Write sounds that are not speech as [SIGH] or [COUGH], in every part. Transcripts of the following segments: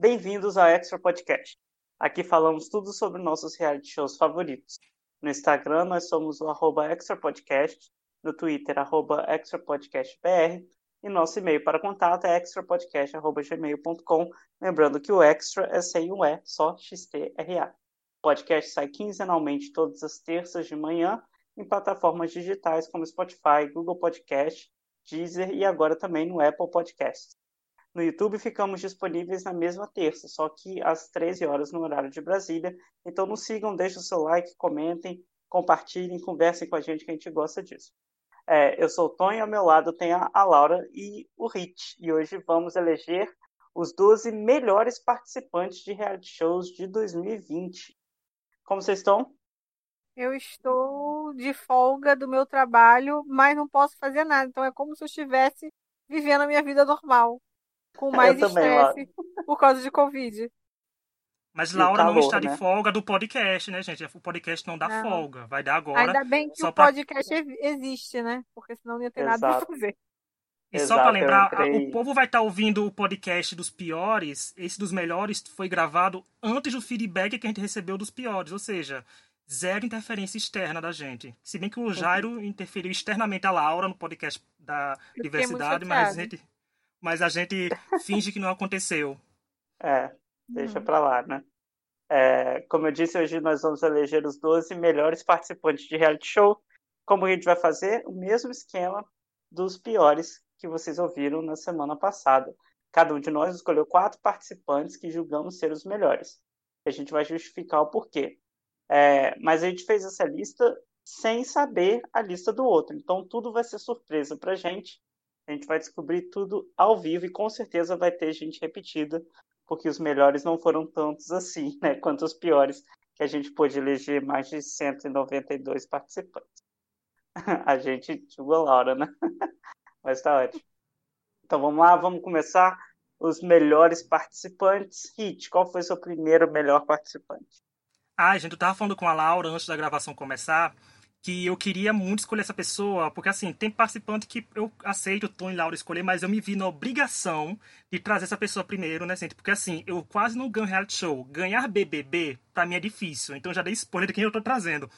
Bem-vindos ao Extra Podcast. Aqui falamos tudo sobre nossos reality shows favoritos. No Instagram, nós somos o arroba Extra Podcast, no Twitter, arroba extrapodcastbr, e nosso e-mail para contato é extrapodcast.gmail.com, lembrando que o Extra é sem o E, só XTRA. O podcast sai quinzenalmente todas as terças de manhã em plataformas digitais como Spotify, Google Podcast, Deezer e agora também no Apple Podcasts. No YouTube ficamos disponíveis na mesma terça, só que às 13 horas no horário de Brasília. Então nos sigam, deixem o seu like, comentem, compartilhem, conversem com a gente que a gente gosta disso. É, eu sou o Tony, ao meu lado tem a, a Laura e o Rich. E hoje vamos eleger os 12 melhores participantes de reality shows de 2020. Como vocês estão? Eu estou de folga do meu trabalho, mas não posso fazer nada. Então é como se eu estivesse vivendo a minha vida normal, com mais estresse por causa de Covid. Mas Laura calor, não está né? de folga do podcast, né, gente? O podcast não dá não. folga. Vai dar agora. Ainda bem que o pra... podcast existe, né? Porque senão não ia ter Exato. nada para fazer. E Exato, só para lembrar, o povo vai estar tá ouvindo o podcast dos piores. Esse dos melhores foi gravado antes do feedback que a gente recebeu dos piores. Ou seja, zero interferência externa da gente. Se bem que o Jairo interferiu externamente a Laura no podcast da diversidade, mas a, gente, mas a gente finge que não aconteceu. É, deixa pra lá, né? É, como eu disse, hoje nós vamos eleger os 12 melhores participantes de reality show. Como a gente vai fazer? O mesmo esquema dos piores que vocês ouviram na semana passada. Cada um de nós escolheu quatro participantes que julgamos ser os melhores. A gente vai justificar o porquê. É, mas a gente fez essa lista sem saber a lista do outro. Então tudo vai ser surpresa para gente. A gente vai descobrir tudo ao vivo e com certeza vai ter gente repetida porque os melhores não foram tantos assim, [LAUGHS] né, quanto os piores, que a gente pôde eleger mais de 192 participantes. [LAUGHS] A gente julga a Laura, né? [LAUGHS] Mas tá ótimo. Então vamos lá, vamos começar os melhores participantes. Hit, qual foi seu primeiro melhor participante? Ah, gente, eu tava falando com a Laura antes da gravação começar que eu queria muito escolher essa pessoa, porque assim, tem participante que eu aceito o Tom e Laura escolher, mas eu me vi na obrigação de trazer essa pessoa primeiro, né, gente? Porque assim, eu quase não ganho reality show. Ganhar BBB, pra mim é difícil, então já dei spoiler de quem eu tô trazendo.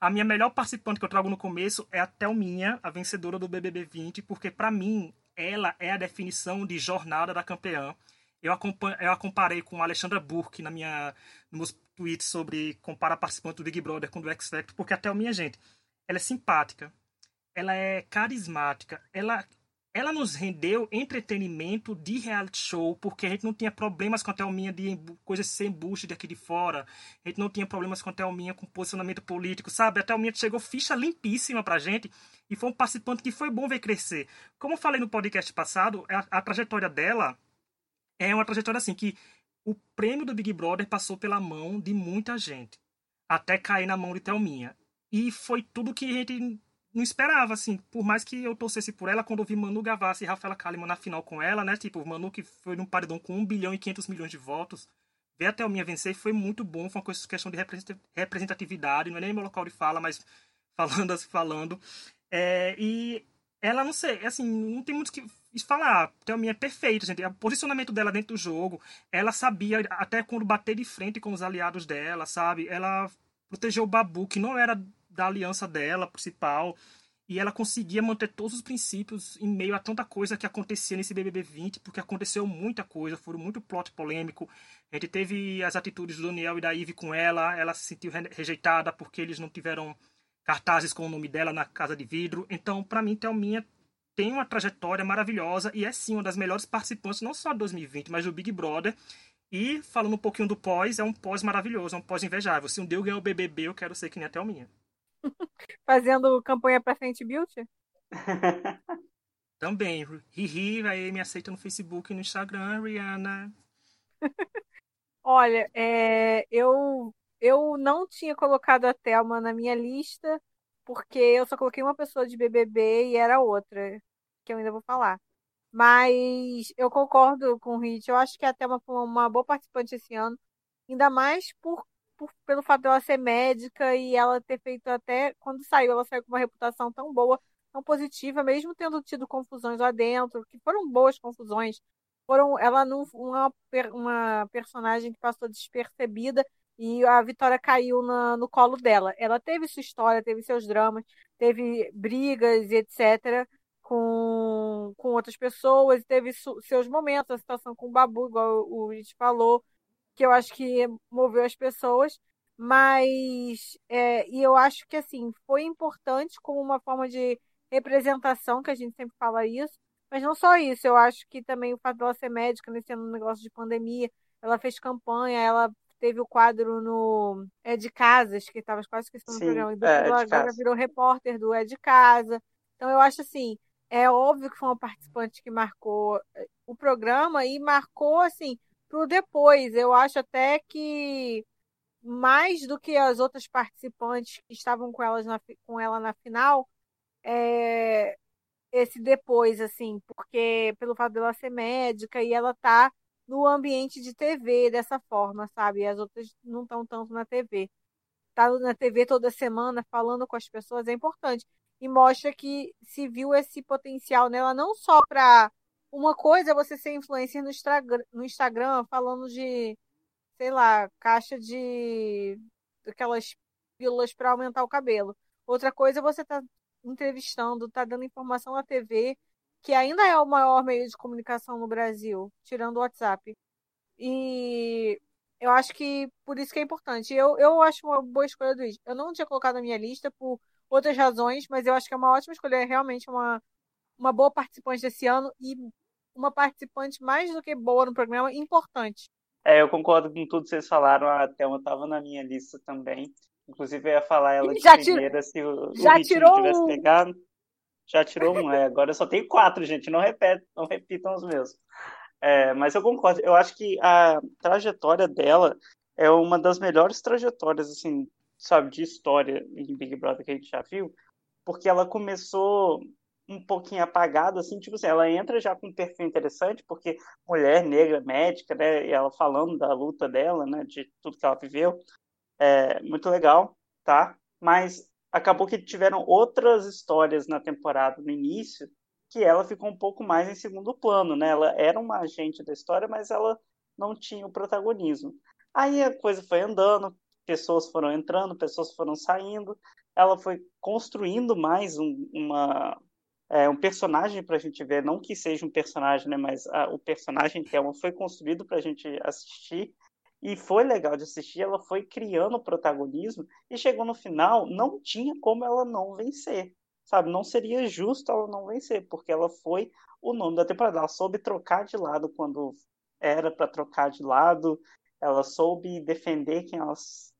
A minha melhor participante que eu trago no começo é a Thelminha, a vencedora do BBB 20, porque para mim, ela é a definição de jornada da campeã. Eu, eu a comparei com a Alexandra Burke na minha, nos meus tweets sobre comparar participante do Big Brother com o do X Factor, porque até a minha gente, ela é simpática, ela é carismática, ela ela nos rendeu entretenimento de reality show, porque a gente não tinha problemas com a Thelminha de coisas sem embuste daqui de fora. A gente não tinha problemas com a Thelminha com posicionamento político, sabe? A Thelminha chegou ficha limpíssima pra gente e foi um participante que foi bom ver crescer. Como eu falei no podcast passado, a, a trajetória dela é uma trajetória assim que o prêmio do Big Brother passou pela mão de muita gente, até cair na mão de Thelminha. E foi tudo que a gente não esperava, assim. Por mais que eu torcesse por ela, quando eu vi Manu Gavassi e Rafaela Kalimann na final com ela, né? Tipo, Manu que foi num paredão com 1 bilhão e 500 milhões de votos. Ver a Thelminha vencer foi muito bom. Foi uma questão de representatividade. Não é nem meu local de fala, mas [LAUGHS] falando falando. É, e ela, não sei, assim, não tem muito que falar. A Thelminha é perfeita, gente. O posicionamento dela dentro do jogo, ela sabia até quando bater de frente com os aliados dela, sabe? Ela protegeu o Babu, que não era da aliança dela principal. E ela conseguia manter todos os princípios em meio a tanta coisa que acontecia nesse BBB 20, porque aconteceu muita coisa, foram muito plot polêmico. A gente teve as atitudes do Daniel e da Ivy com ela, ela se sentiu rejeitada porque eles não tiveram cartazes com o nome dela na Casa de Vidro. Então, para mim, Thelminha tem uma trajetória maravilhosa e é sim uma das melhores participantes, não só de 2020, mas do Big Brother. E falando um pouquinho do pós, é um pós maravilhoso, é um pós invejável. Se um dia eu ganhar o BBB, eu quero ser que nem a Thelminha. [LAUGHS] Fazendo campanha pra frente beauty? [LAUGHS] Também. Hihi, aí me aceita no Facebook e no Instagram, Rihanna. [LAUGHS] Olha, é, eu, eu não tinha colocado a Thelma na minha lista, porque eu só coloquei uma pessoa de BBB e era outra, que eu ainda vou falar. Mas eu concordo com o Rich, eu acho que a Thelma foi uma boa participante esse ano, ainda mais por por, pelo fato dela ser médica e ela ter feito até quando saiu, ela saiu com uma reputação tão boa, tão positiva, mesmo tendo tido confusões lá dentro, que foram boas confusões, foram ela não uma, uma personagem que passou despercebida e a Vitória caiu na, no colo dela. Ela teve sua história, teve seus dramas, teve brigas etc. com, com outras pessoas, teve seus momentos, a situação com o Babu, igual o Rich falou, que eu acho que moveu as pessoas. Mas é, e eu acho que assim foi importante como uma forma de representação, que a gente sempre fala isso, mas não só isso, eu acho que também o fato dela ser médica nesse ano, negócio de pandemia, ela fez campanha, ela teve o quadro no É de Casas, que estava quase esquecendo do programa, e é, agora virou repórter do É de Casa. Então eu acho assim, é óbvio que foi uma participante que marcou eh, o programa e marcou assim pro depois. Eu acho até que mais do que as outras participantes que estavam com, elas na, com ela na final, é, esse depois, assim, porque pelo fato dela ser médica e ela tá no ambiente de TV dessa forma, sabe? As outras não estão tanto na TV. Tá na TV toda semana falando com as pessoas é importante e mostra que se viu esse potencial nela não só para uma coisa é você ser influencer no Instagram, no Instagram falando de, sei lá, caixa de aquelas pílulas para aumentar o cabelo. Outra coisa é você tá entrevistando, tá dando informação na TV que ainda é o maior meio de comunicação no Brasil, tirando o WhatsApp. E eu acho que por isso que é importante. Eu, eu acho uma boa escolha do Eu não tinha colocado na minha lista por outras razões, mas eu acho que é uma ótima escolha. É realmente uma, uma boa participante desse ano e uma participante mais do que boa no programa, importante. É, eu concordo com tudo que vocês falaram. A Thelma estava na minha lista também. Inclusive, eu ia falar ela de já primeira se o, já o tirou tivesse pegado. Já tirou um, é. Agora eu só tenho quatro, gente. Não, repete, não repitam os meus. É, mas eu concordo. Eu acho que a trajetória dela é uma das melhores trajetórias, assim, sabe, de história em Big Brother que a gente já viu, porque ela começou um pouquinho apagada, assim, tipo assim, ela entra já com um perfil interessante, porque mulher negra, médica, né, e ela falando da luta dela, né, de tudo que ela viveu, é muito legal, tá? Mas acabou que tiveram outras histórias na temporada no início que ela ficou um pouco mais em segundo plano, né? Ela era uma agente da história, mas ela não tinha o protagonismo. Aí a coisa foi andando, pessoas foram entrando, pessoas foram saindo, ela foi construindo mais um, uma, é, um personagem para a gente ver, não que seja um personagem, né? Mas a, o personagem que ela foi construído para a gente assistir e foi legal de assistir, ela foi criando protagonismo e chegou no final, não tinha como ela não vencer, sabe? Não seria justo ela não vencer, porque ela foi o nome da temporada. Ela soube trocar de lado quando era para trocar de lado, ela soube defender quem ela,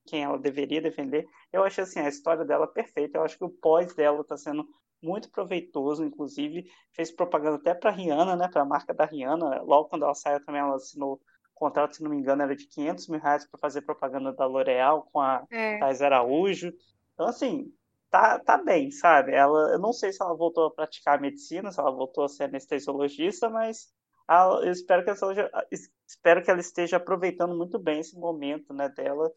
quem ela deveria defender. Eu achei assim, a história dela perfeita, eu acho que o pós dela está sendo muito proveitoso, inclusive fez propaganda até para Rihanna, né, para a marca da Rihanna. Logo quando ela saiu também ela assinou contrato, se não me engano, era de 500 mil reais para fazer propaganda da L'Oréal com a é. Thais Araújo. Então, assim, tá, tá bem, sabe? Ela, eu não sei se ela voltou a praticar medicina, se ela voltou a ser anestesiologista, mas eu espero que, ela, espero que ela esteja aproveitando muito bem esse momento né, dela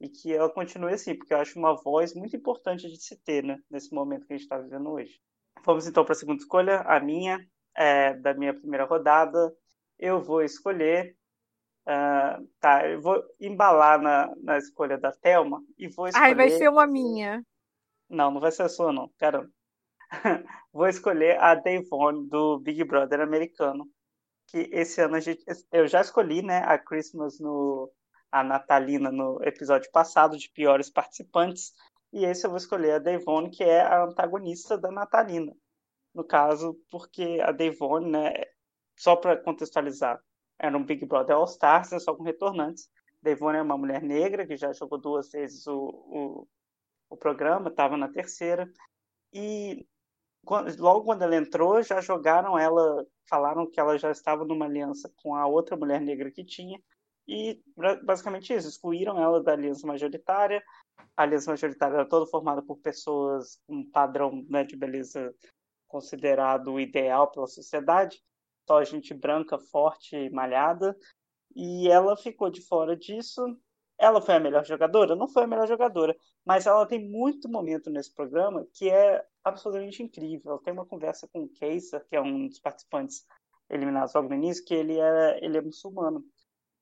e que ela continue assim, porque eu acho uma voz muito importante de se ter né, nesse momento que a gente está vivendo hoje. Vamos então para a segunda escolha, a minha, é, da minha primeira rodada. Eu vou escolher Uh, tá, eu vou embalar na, na escolha da Thelma e vou escolher. Ai, vai ser uma minha. Não, não vai ser a sua, não, caramba. [LAUGHS] vou escolher a Devon do Big Brother americano. Que esse ano a gente. Eu já escolhi, né, a Christmas no. A Natalina no episódio passado de piores participantes. E esse eu vou escolher a Devon, que é a antagonista da Natalina. No caso, porque a Devon, né, só para contextualizar, era um Big Brother All Stars, né, só com retornantes. Devone é uma mulher negra que já jogou duas vezes o, o, o programa, estava na terceira. E quando, logo quando ela entrou, já jogaram ela, falaram que ela já estava numa aliança com a outra mulher negra que tinha. E basicamente isso, excluíram ela da aliança majoritária. A aliança majoritária era toda formada por pessoas com um padrão né, de beleza considerado ideal pela sociedade só gente branca, forte, malhada. E ela ficou de fora disso. Ela foi a melhor jogadora? Não foi a melhor jogadora, mas ela tem muito momento nesse programa que é absolutamente incrível. Ela tem uma conversa com o Keiser, que é um dos participantes eliminados logo no início, que ele é, ele é muçulmano.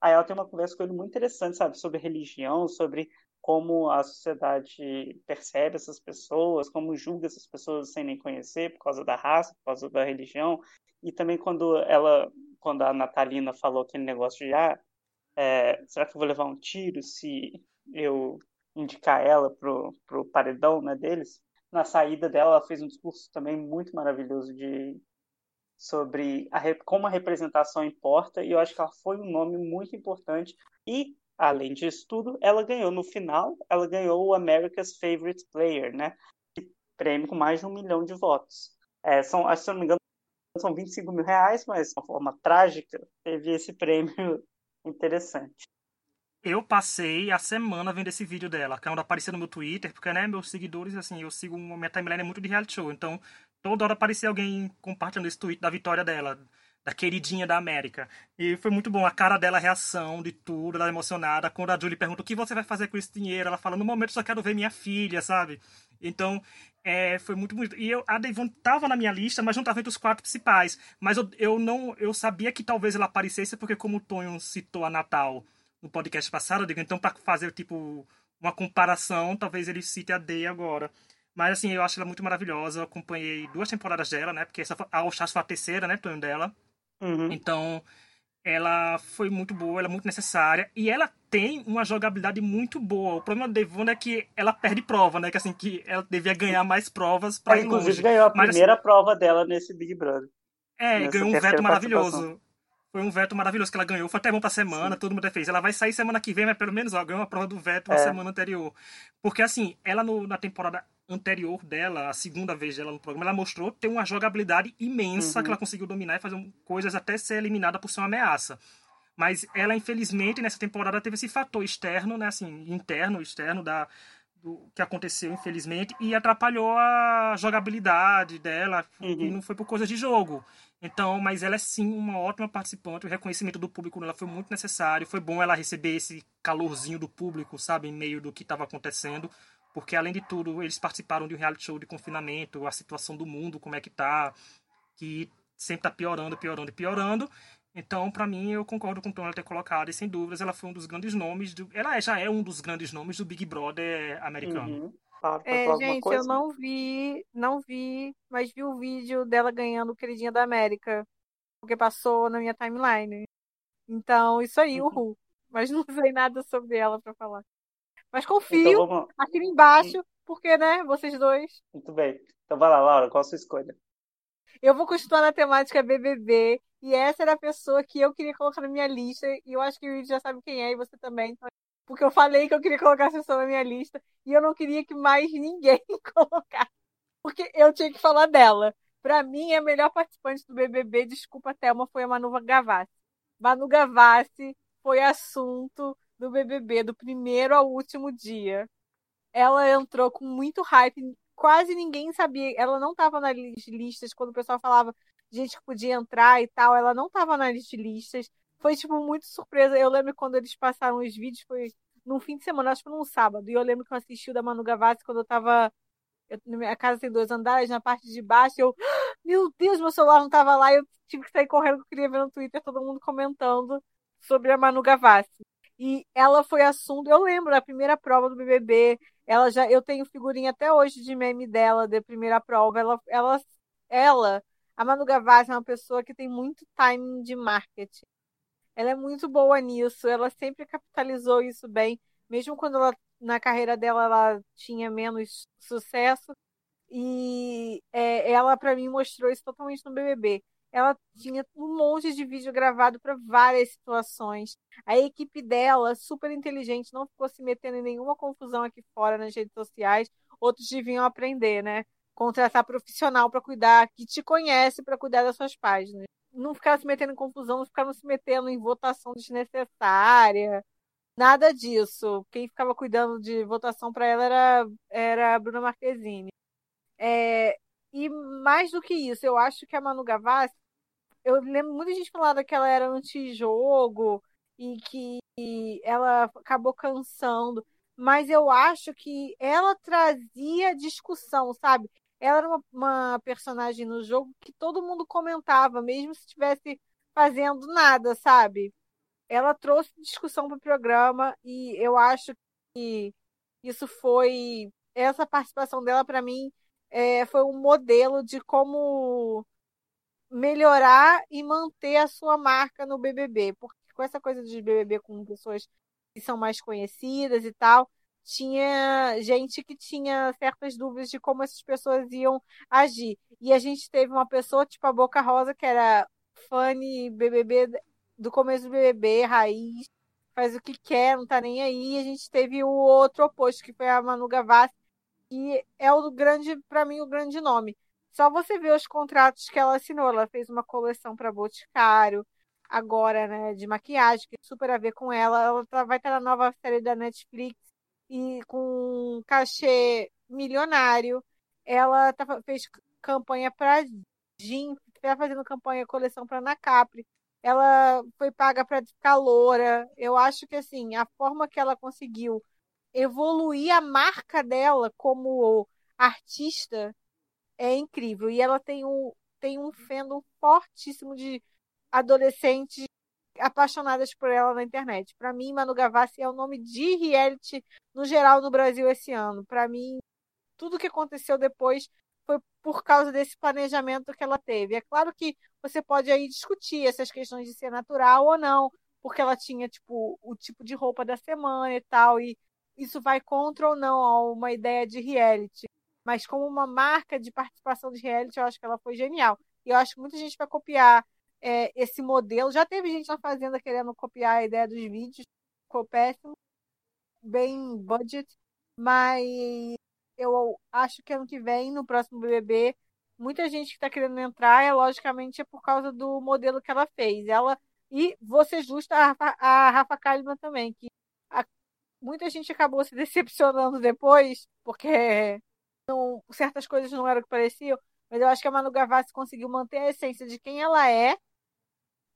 Aí ela tem uma conversa com ele muito interessante, sabe, sobre religião, sobre como a sociedade percebe essas pessoas, como julga essas pessoas sem nem conhecer, por causa da raça, por causa da religião. E também quando ela, quando a Natalina falou aquele negócio de, ah, é, será que eu vou levar um tiro se eu indicar ela pro, pro paredão né, deles? Na saída dela, ela fez um discurso também muito maravilhoso de sobre a, como a representação importa, e eu acho que ela foi um nome muito importante. E, além disso tudo, ela ganhou no final, ela ganhou o America's Favorite Player, né? Prêmio com mais de um milhão de votos. É, são, que se eu não me engano, são 25 mil reais, mas de uma forma trágica, teve esse prêmio [LAUGHS] interessante. Eu passei a semana vendo esse vídeo dela, quando apareceu no meu Twitter, porque, né, meus seguidores, assim, eu sigo, minha timeline é muito de reality show, então toda hora aparecia alguém compartilhando esse tweet da vitória dela, da queridinha da América. E foi muito bom, a cara dela, a reação de tudo, ela emocionada. Quando a Julie pergunta o que você vai fazer com esse dinheiro, ela fala, no momento só quero ver minha filha, sabe? Então, é, foi muito bonito. E eu, a Devon tava na minha lista, mas não tava entre os quatro principais. Mas eu, eu não, eu sabia que talvez ela aparecesse, porque como o Tonho citou a Natal no podcast passado, eu digo, então para fazer, tipo, uma comparação, talvez ele cite a Day agora. Mas, assim, eu acho ela muito maravilhosa. Eu acompanhei duas temporadas dela, né? Porque essa, a Oxás foi a terceira, né, Tonho, dela. Uhum. Então, ela foi muito boa, ela é muito necessária e ela tem uma jogabilidade muito boa. O problema da Devon é que ela perde prova, né? Que assim que ela devia ganhar mais provas para ir inclusive longe. ganhou a Mas, primeira assim, prova dela nesse Big Brother. É, ganhou um veto maravilhoso. Foi um veto maravilhoso que ela ganhou. Foi até bom pra semana, Sim. todo mundo fez. Ela vai sair semana que vem, mas pelo menos ó, ganhou uma prova do veto na é. semana anterior. Porque assim, ela no, na temporada anterior dela, a segunda vez dela no programa, ela mostrou ter uma jogabilidade imensa uhum. que ela conseguiu dominar e fazer coisas até ser eliminada por ser uma ameaça. Mas ela, infelizmente, nessa temporada teve esse fator externo, né, assim, interno, externo da do que aconteceu, infelizmente, e atrapalhou a jogabilidade dela, uhum. e não foi por coisa de jogo. Então, mas ela é sim uma ótima participante, o reconhecimento do público nela foi muito necessário, foi bom ela receber esse calorzinho do público, sabe, em meio do que estava acontecendo, porque além de tudo, eles participaram de um reality show de confinamento, a situação do mundo, como é que tá, que sempre tá piorando, piorando e piorando. Então, para mim, eu concordo com o Tom ter colocado, e sem dúvidas, ela foi um dos grandes nomes, do, ela é, já é um dos grandes nomes do Big Brother americano. Uhum. Ah, é, gente, coisa? eu não vi, não vi, mas vi o vídeo dela ganhando o Queridinha da América, porque passou na minha timeline. Então, isso aí, uhum. uhul. Mas não [LAUGHS] sei nada sobre ela para falar. Mas confio então, aqui embaixo, porque, né, vocês dois. Muito bem. Então vai lá, Laura, qual a sua escolha? Eu vou continuar na temática BBB, e essa era a pessoa que eu queria colocar na minha lista, e eu acho que o Yuri já sabe quem é, e você também. Então... Porque eu falei que eu queria colocar essa pessoa na minha lista, e eu não queria que mais ninguém [LAUGHS] colocasse. Porque eu tinha que falar dela. Para mim, a melhor participante do BBB, desculpa, Thelma, foi a Manu Gavassi. Manu Gavassi foi assunto do BBB, do primeiro ao último dia. Ela entrou com muito hype, quase ninguém sabia. Ela não estava nas listas quando o pessoal falava gente que podia entrar e tal. Ela não estava nas listas. Foi, tipo, muito surpresa. Eu lembro quando eles passaram os vídeos, foi num fim de semana, acho que num sábado. E eu lembro que eu assisti o da Manu Gavassi quando eu tava. Eu, minha casa tem dois andares, na parte de baixo, eu. Meu Deus, meu celular não tava lá. Eu tive que sair correndo, eu queria ver no Twitter todo mundo comentando sobre a Manu Gavassi. E ela foi assunto, eu lembro da primeira prova do BBB, ela já, eu tenho figurinha até hoje de meme dela da primeira prova. Ela, ela, ela, a Manu Gavassi é uma pessoa que tem muito timing de marketing. Ela é muito boa nisso, ela sempre capitalizou isso bem, mesmo quando ela na carreira dela ela tinha menos sucesso. E é, ela para mim mostrou isso totalmente no BBB ela tinha um monte de vídeo gravado para várias situações. A equipe dela, super inteligente, não ficou se metendo em nenhuma confusão aqui fora nas redes sociais. Outros deviam aprender, né? Contratar profissional para cuidar, que te conhece para cuidar das suas páginas. Não ficar se metendo em confusão, não ficar se metendo em votação desnecessária. Nada disso. Quem ficava cuidando de votação para ela era, era a Bruna Marquezine. É, e mais do que isso, eu acho que a Manu Gavassi, eu lembro muita gente falando que ela era antijogo e que ela acabou cansando, mas eu acho que ela trazia discussão, sabe? ela era uma, uma personagem no jogo que todo mundo comentava, mesmo se estivesse fazendo nada, sabe? Ela trouxe discussão para o programa e eu acho que isso foi. Essa participação dela, para mim, é, foi um modelo de como melhorar e manter a sua marca no BBB. Porque com essa coisa de BBB com pessoas que são mais conhecidas e tal, tinha gente que tinha certas dúvidas de como essas pessoas iam agir. E a gente teve uma pessoa, tipo a Boca Rosa, que era fã BBB do começo do BBB, raiz, faz o que quer, não tá nem aí. E a gente teve o outro oposto, que foi a Manu Gavassi, que é o grande, para mim, o grande nome. Só você ver os contratos que ela assinou. Ela fez uma coleção para Boticário, agora, né, de maquiagem, que super a ver com ela. Ela tá, vai estar na nova série da Netflix e com um cachê milionário. Ela tá, fez campanha para Jim, está fazendo campanha coleção para Ana Capri. Ela foi paga para ficar loura. Eu acho que assim, a forma que ela conseguiu evoluir a marca dela como artista é incrível. E ela tem um, tem um fandom fortíssimo de adolescentes apaixonadas por ela na internet. Para mim, Manu Gavassi é o nome de reality no geral no Brasil esse ano. Para mim, tudo que aconteceu depois foi por causa desse planejamento que ela teve. É claro que você pode aí discutir essas questões de ser natural ou não, porque ela tinha tipo o tipo de roupa da semana e tal, e isso vai contra ou não uma ideia de reality. Mas como uma marca de participação de reality, eu acho que ela foi genial. E eu acho que muita gente vai copiar é, esse modelo. Já teve gente na Fazenda querendo copiar a ideia dos vídeos, ficou péssimo, bem budget, mas eu acho que ano que vem, no próximo BBB, muita gente que está querendo entrar, é logicamente é por causa do modelo que ela fez. Ela e você justa a Rafa, a Rafa Kalimann também, que muita gente acabou se [LAUGHS] decepcionando depois, porque não, certas coisas não eram o que pareciam, mas eu acho que a Manu Gavassi conseguiu manter a essência de quem ela é,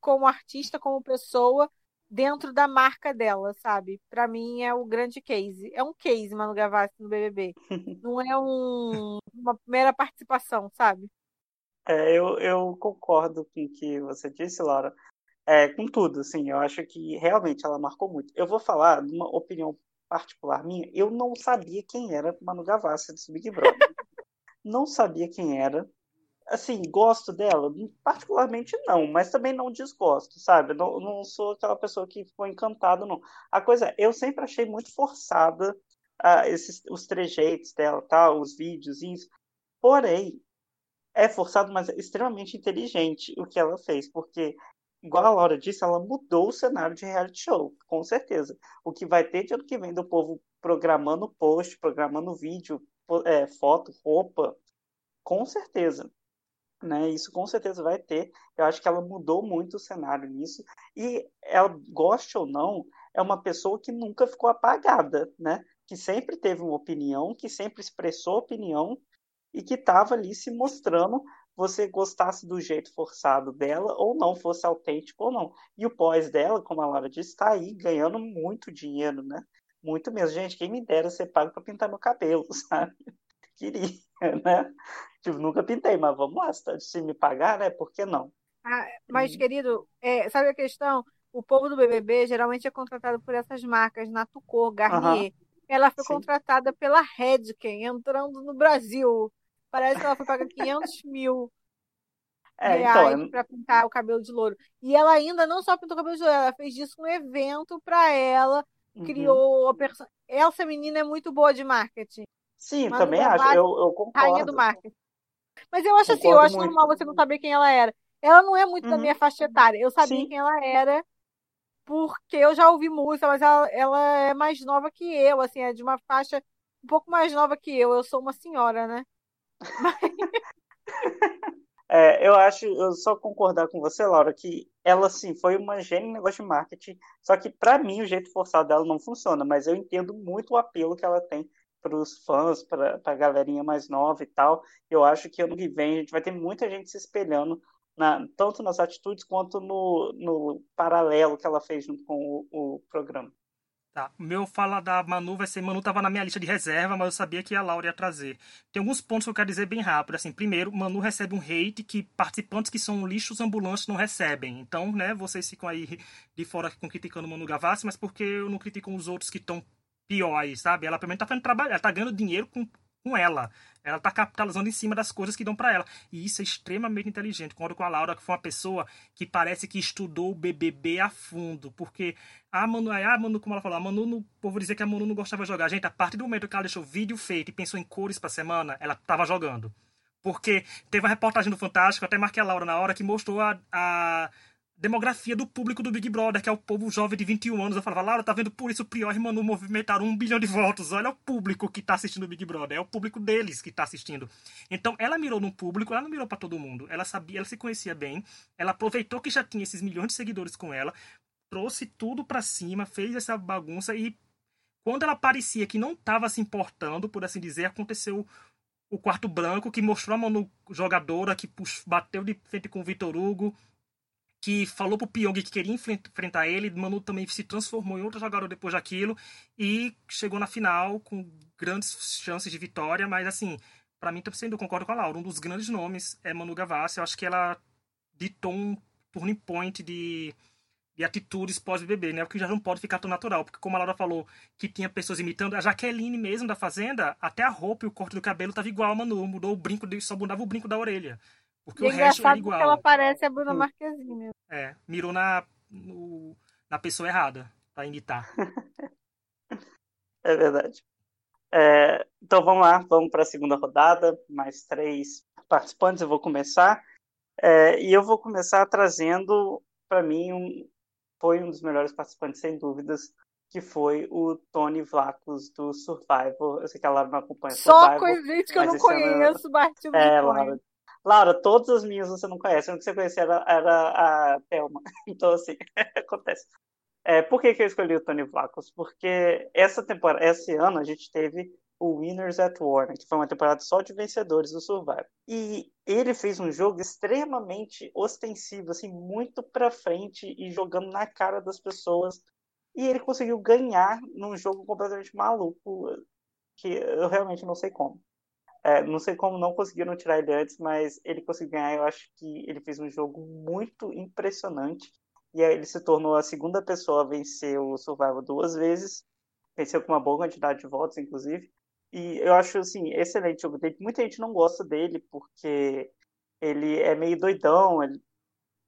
como artista, como pessoa, dentro da marca dela, sabe? Para mim é o grande case. É um case, Manu Gavassi, no BBB. [LAUGHS] Não é um, uma primeira participação, sabe? É, eu, eu concordo com o que você disse, Laura. É, com tudo, assim, eu acho que realmente ela marcou muito. Eu vou falar de uma opinião particular minha. Eu não sabia quem era Manu Gavassi do Big Brother. não sabia quem era assim, gosto dela? Particularmente não, mas também não desgosto, sabe? Não, não sou aquela pessoa que ficou encantado, não. A coisa, é, eu sempre achei muito forçada uh, esses, os trejeitos dela, tal, os vídeos, isso. Porém, é forçado, mas é extremamente inteligente o que ela fez, porque, igual a Laura disse, ela mudou o cenário de reality show, com certeza. O que vai ter de ano que vem do povo programando post, programando vídeo, é, foto, roupa, com certeza né? Isso com certeza vai ter. Eu acho que ela mudou muito o cenário nisso. E ela, goste ou não, é uma pessoa que nunca ficou apagada, né? Que sempre teve uma opinião, que sempre expressou opinião e que estava ali se mostrando, você gostasse do jeito forçado dela ou não, fosse autêntico ou não. E o pós dela, como a Laura disse, está aí ganhando muito dinheiro, né? Muito mesmo. Gente, quem me dera ser pago para pintar meu cabelo, [LAUGHS] sabe? Queria, né? Tipo, nunca pintei, mas vamos lá, se me pagar, né? Por que não? Ah, mas, querido, é, sabe a questão? O povo do BBB geralmente é contratado por essas marcas, Natucor, Garnier. Uhum. Ela foi Sim. contratada pela Redken, entrando no Brasil. Parece que ela foi pagar 500 mil é, reais então, para pintar o cabelo de louro. E ela ainda não só pintou o cabelo de louro, ela fez disso um evento para ela, uhum. criou a person... Essa menina é muito boa de marketing. Sim, Manu também acho, eu, eu concordo. Rainha do marketing. Mas eu acho Concordo assim, eu acho muito. normal você não saber quem ela era. Ela não é muito uhum. da minha faixa etária. Eu sabia Sim. quem ela era porque eu já ouvi música, mas ela, ela é mais nova que eu, assim, é de uma faixa um pouco mais nova que eu. Eu sou uma senhora, né? É, eu acho, eu só concordar com você, Laura, que ela sim foi uma gênia em negócio de marketing, só que para mim o jeito forçado dela não funciona, mas eu entendo muito o apelo que ela tem para os fãs, para a galerinha mais nova e tal. Eu acho que ano que vem a gente vai ter muita gente se espelhando, na, tanto nas atitudes quanto no, no paralelo que ela fez com o, o programa. Tá. O meu fala da Manu vai ser. Manu tava na minha lista de reserva, mas eu sabia que a Laura ia trazer. Tem alguns pontos que eu quero dizer bem rápido. Assim, primeiro, Manu recebe um hate que participantes que são lixos ambulantes não recebem. Então, né, vocês ficam aí de fora com criticando Manu Gavassi, mas porque eu não critico os outros que estão pior aí, sabe? Ela pelo menos tá fazendo trabalho, ela tá ganhando dinheiro com com ela. Ela tá capitalizando em cima das coisas que dão para ela. E isso é extremamente inteligente. Concordo com a Laura, que foi uma pessoa que parece que estudou o BBB a fundo. Porque a Manu, a Manu como ela falou, a Manu, o povo dizer que a Manu não gostava de jogar. Gente, a partir do momento que ela deixou vídeo feito e pensou em cores pra semana, ela tava jogando. Porque teve uma reportagem do Fantástico, até marquei a Laura na hora, que mostrou a, a demografia do público do Big Brother, que é o povo jovem de 21 anos. Eu falava, Laura, tá vendo por isso o Prior e Manu movimentaram um bilhão de votos. Olha o público que tá assistindo o Big Brother. É o público deles que tá assistindo. Então, ela mirou no público, ela não mirou para todo mundo. Ela sabia, ela se conhecia bem. Ela aproveitou que já tinha esses milhões de seguidores com ela, trouxe tudo para cima, fez essa bagunça e quando ela parecia que não tava se importando, por assim dizer, aconteceu o quarto branco que mostrou a Manu jogadora que bateu de frente com o Vitor Hugo que falou pro Pyong que queria enfrentar ele, Manu também se transformou em outro jogador depois daquilo e chegou na final com grandes chances de vitória, mas assim, para mim tô sendo concordo com a Laura, um dos grandes nomes é Manu Gavassi, eu acho que ela ditou um turning point de, de atitudes pós-BBB, né? O que já não pode ficar tão natural, porque como a Laura falou que tinha pessoas imitando, a Jaqueline mesmo da Fazenda, até a roupa e o corte do cabelo tava igual a Manu, mudou o brinco, só mudava o brinco da orelha. Porque e o resto é igual. Porque ela parece a Bruna hum. Marquezine. É, mirou na, no, na pessoa errada para imitar. [LAUGHS] é verdade. É, então vamos lá, vamos para a segunda rodada. Mais três participantes, eu vou começar. É, e eu vou começar trazendo, para mim, um, foi um dos melhores participantes, sem dúvidas, que foi o Tony Vlacos do Survival. Eu sei que a Laura não acompanha Só Survival. com gente que eu não conheço, ano... Martinho. É, Laura, Laura, todas as minhas você não conhece. A que você conhecia era, era a Thelma. [LAUGHS] Então, assim, [LAUGHS] acontece. É, por que, que eu escolhi o Tony Vlacos? Porque essa temporada, esse ano, a gente teve o Winners at War, né, que foi uma temporada só de vencedores do Survivor. E ele fez um jogo extremamente ostensivo, assim, muito pra frente e jogando na cara das pessoas. E ele conseguiu ganhar num jogo completamente maluco, que eu realmente não sei como. É, não sei como não conseguiram tirar ele antes, mas ele conseguiu ganhar. Eu acho que ele fez um jogo muito impressionante. E aí ele se tornou a segunda pessoa a vencer o Survival duas vezes. Venceu com uma boa quantidade de votos, inclusive. E eu acho, assim, excelente o jogo dele. Muita gente não gosta dele porque ele é meio doidão. Ele,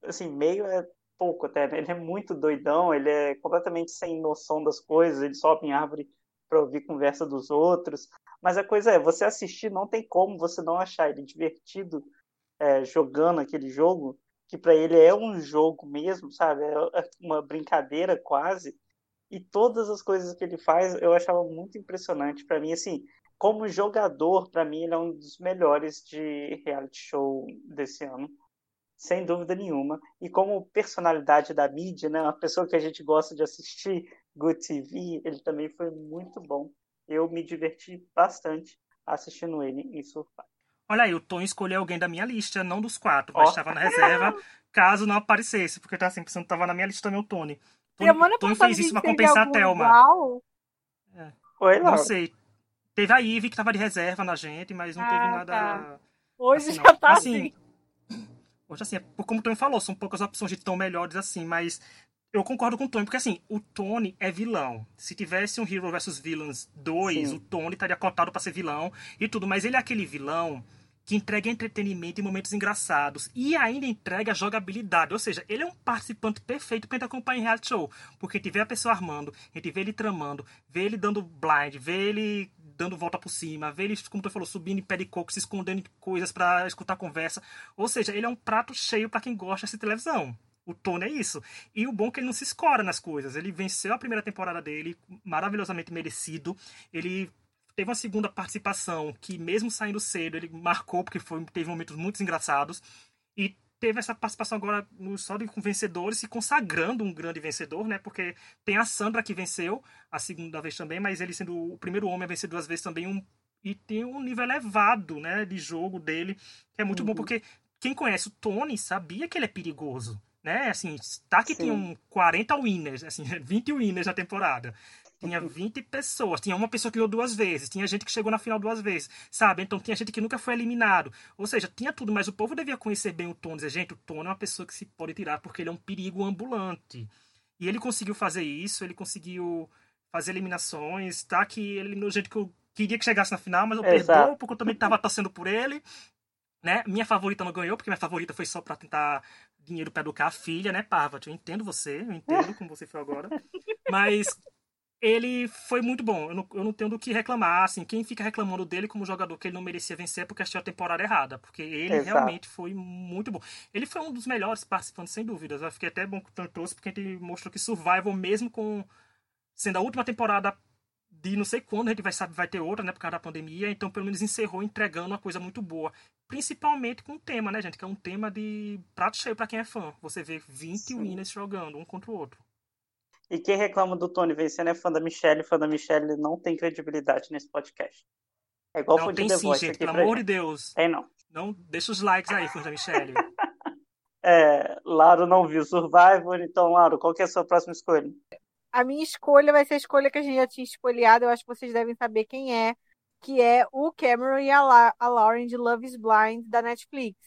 assim, meio é pouco até. Né? Ele é muito doidão. Ele é completamente sem noção das coisas. Ele sobe em árvore para ouvir conversa dos outros. Mas a coisa é, você assistir não tem como você não achar ele divertido é, jogando aquele jogo, que para ele é um jogo mesmo, sabe? É, é uma brincadeira quase. E todas as coisas que ele faz eu achava muito impressionante. Para mim, assim, como jogador, para mim ele é um dos melhores de reality show desse ano sem dúvida nenhuma. E como personalidade da mídia, né, uma pessoa que a gente gosta de assistir, Good TV, ele também foi muito bom. Eu me diverti bastante assistindo ele em Survival. Olha aí, o Tom escolheu alguém da minha lista, não dos quatro, mas estava na reserva, caso não aparecesse, porque tá sempre pensando estava na minha lista também o Tony. Tony, Tony fez isso para compensar a Thelma. É. Oi, Laura. Não sei. Teve a Ivy que estava de reserva na gente, mas não ah, teve nada. Tá. Hoje assim, já tá assim. assim. Hoje, assim, é como o Tony falou, são poucas opções de tão melhores assim, mas eu concordo com o Tony, porque assim, o Tony é vilão. Se tivesse um Hero vs Villains 2, Sim. o Tony estaria cotado para ser vilão e tudo, mas ele é aquele vilão que entrega entretenimento e momentos engraçados e ainda entrega jogabilidade. Ou seja, ele é um participante perfeito para acompanhar em reality show. Porque a gente vê a pessoa armando, a gente vê ele tramando, vê ele dando blind, vê ele dando volta por cima, vê ele, como tu falou, subindo em pé de coco, se escondendo em coisas para escutar conversa. Ou seja, ele é um prato cheio para quem gosta de televisão. O Tony é isso. E o bom é que ele não se escora nas coisas. Ele venceu a primeira temporada dele, maravilhosamente merecido. Ele teve uma segunda participação que, mesmo saindo cedo, ele marcou, porque foi, teve momentos muito engraçados. E teve essa participação agora no só de vencedores, se consagrando um grande vencedor, né? Porque tem a Sandra que venceu a segunda vez também, mas ele sendo o primeiro homem a vencer duas vezes também um e tem um nível elevado, né, de jogo dele, que é muito uhum. bom porque quem conhece o Tony sabia que ele é perigoso, né? Assim, tá que Sim. um 40 winners, assim, [LAUGHS] 20 winners na temporada. Tinha 20 pessoas. Tinha uma pessoa que ganhou duas vezes. Tinha gente que chegou na final duas vezes. Sabe? Então tinha gente que nunca foi eliminado. Ou seja, tinha tudo, mas o povo devia conhecer bem o Tony. Dizer, gente, o Tony é uma pessoa que se pode tirar porque ele é um perigo ambulante. E ele conseguiu fazer isso, ele conseguiu fazer eliminações, tá? Que ele eliminou gente que eu queria que chegasse na final, mas eu perdoo porque eu também estava torcendo por ele. Né? Minha favorita não ganhou, porque minha favorita foi só para tentar dinheiro para educar a filha, né, Parvat? Eu entendo você, eu entendo como você foi agora. [LAUGHS] Mas ele foi muito bom. Eu não, eu não tenho do que reclamar. Assim, quem fica reclamando dele como jogador que ele não merecia vencer é porque assistiu a temporada errada. Porque ele Exato. realmente foi muito bom. Ele foi um dos melhores participantes, sem dúvidas. Eu fiquei até bom que o trouxe, porque ele mostrou que Survival, mesmo com sendo a última temporada de não sei quando a gente vai saber vai ter outra, né, por causa da pandemia, então pelo menos encerrou entregando uma coisa muito boa, principalmente com o tema, né, gente, que é um tema de prato cheio para quem é fã. Você vê 20 Sim. winners jogando um contra o outro. E quem reclama do Tony vencendo é fã da Michelle, fã da Michelle não tem credibilidade nesse podcast. É igual não, tem sim, gente, pelo amor de Deus. Tem não. Não, deixa os likes aí, fã da Michelle. [LAUGHS] é, Laro não viu Survivor, então, Laro, qual que é a sua próxima escolha? A minha escolha vai ser a escolha que a gente já tinha escolhido, eu acho que vocês devem saber quem é, que é o Cameron e a, La a Lauren de Love is Blind da Netflix.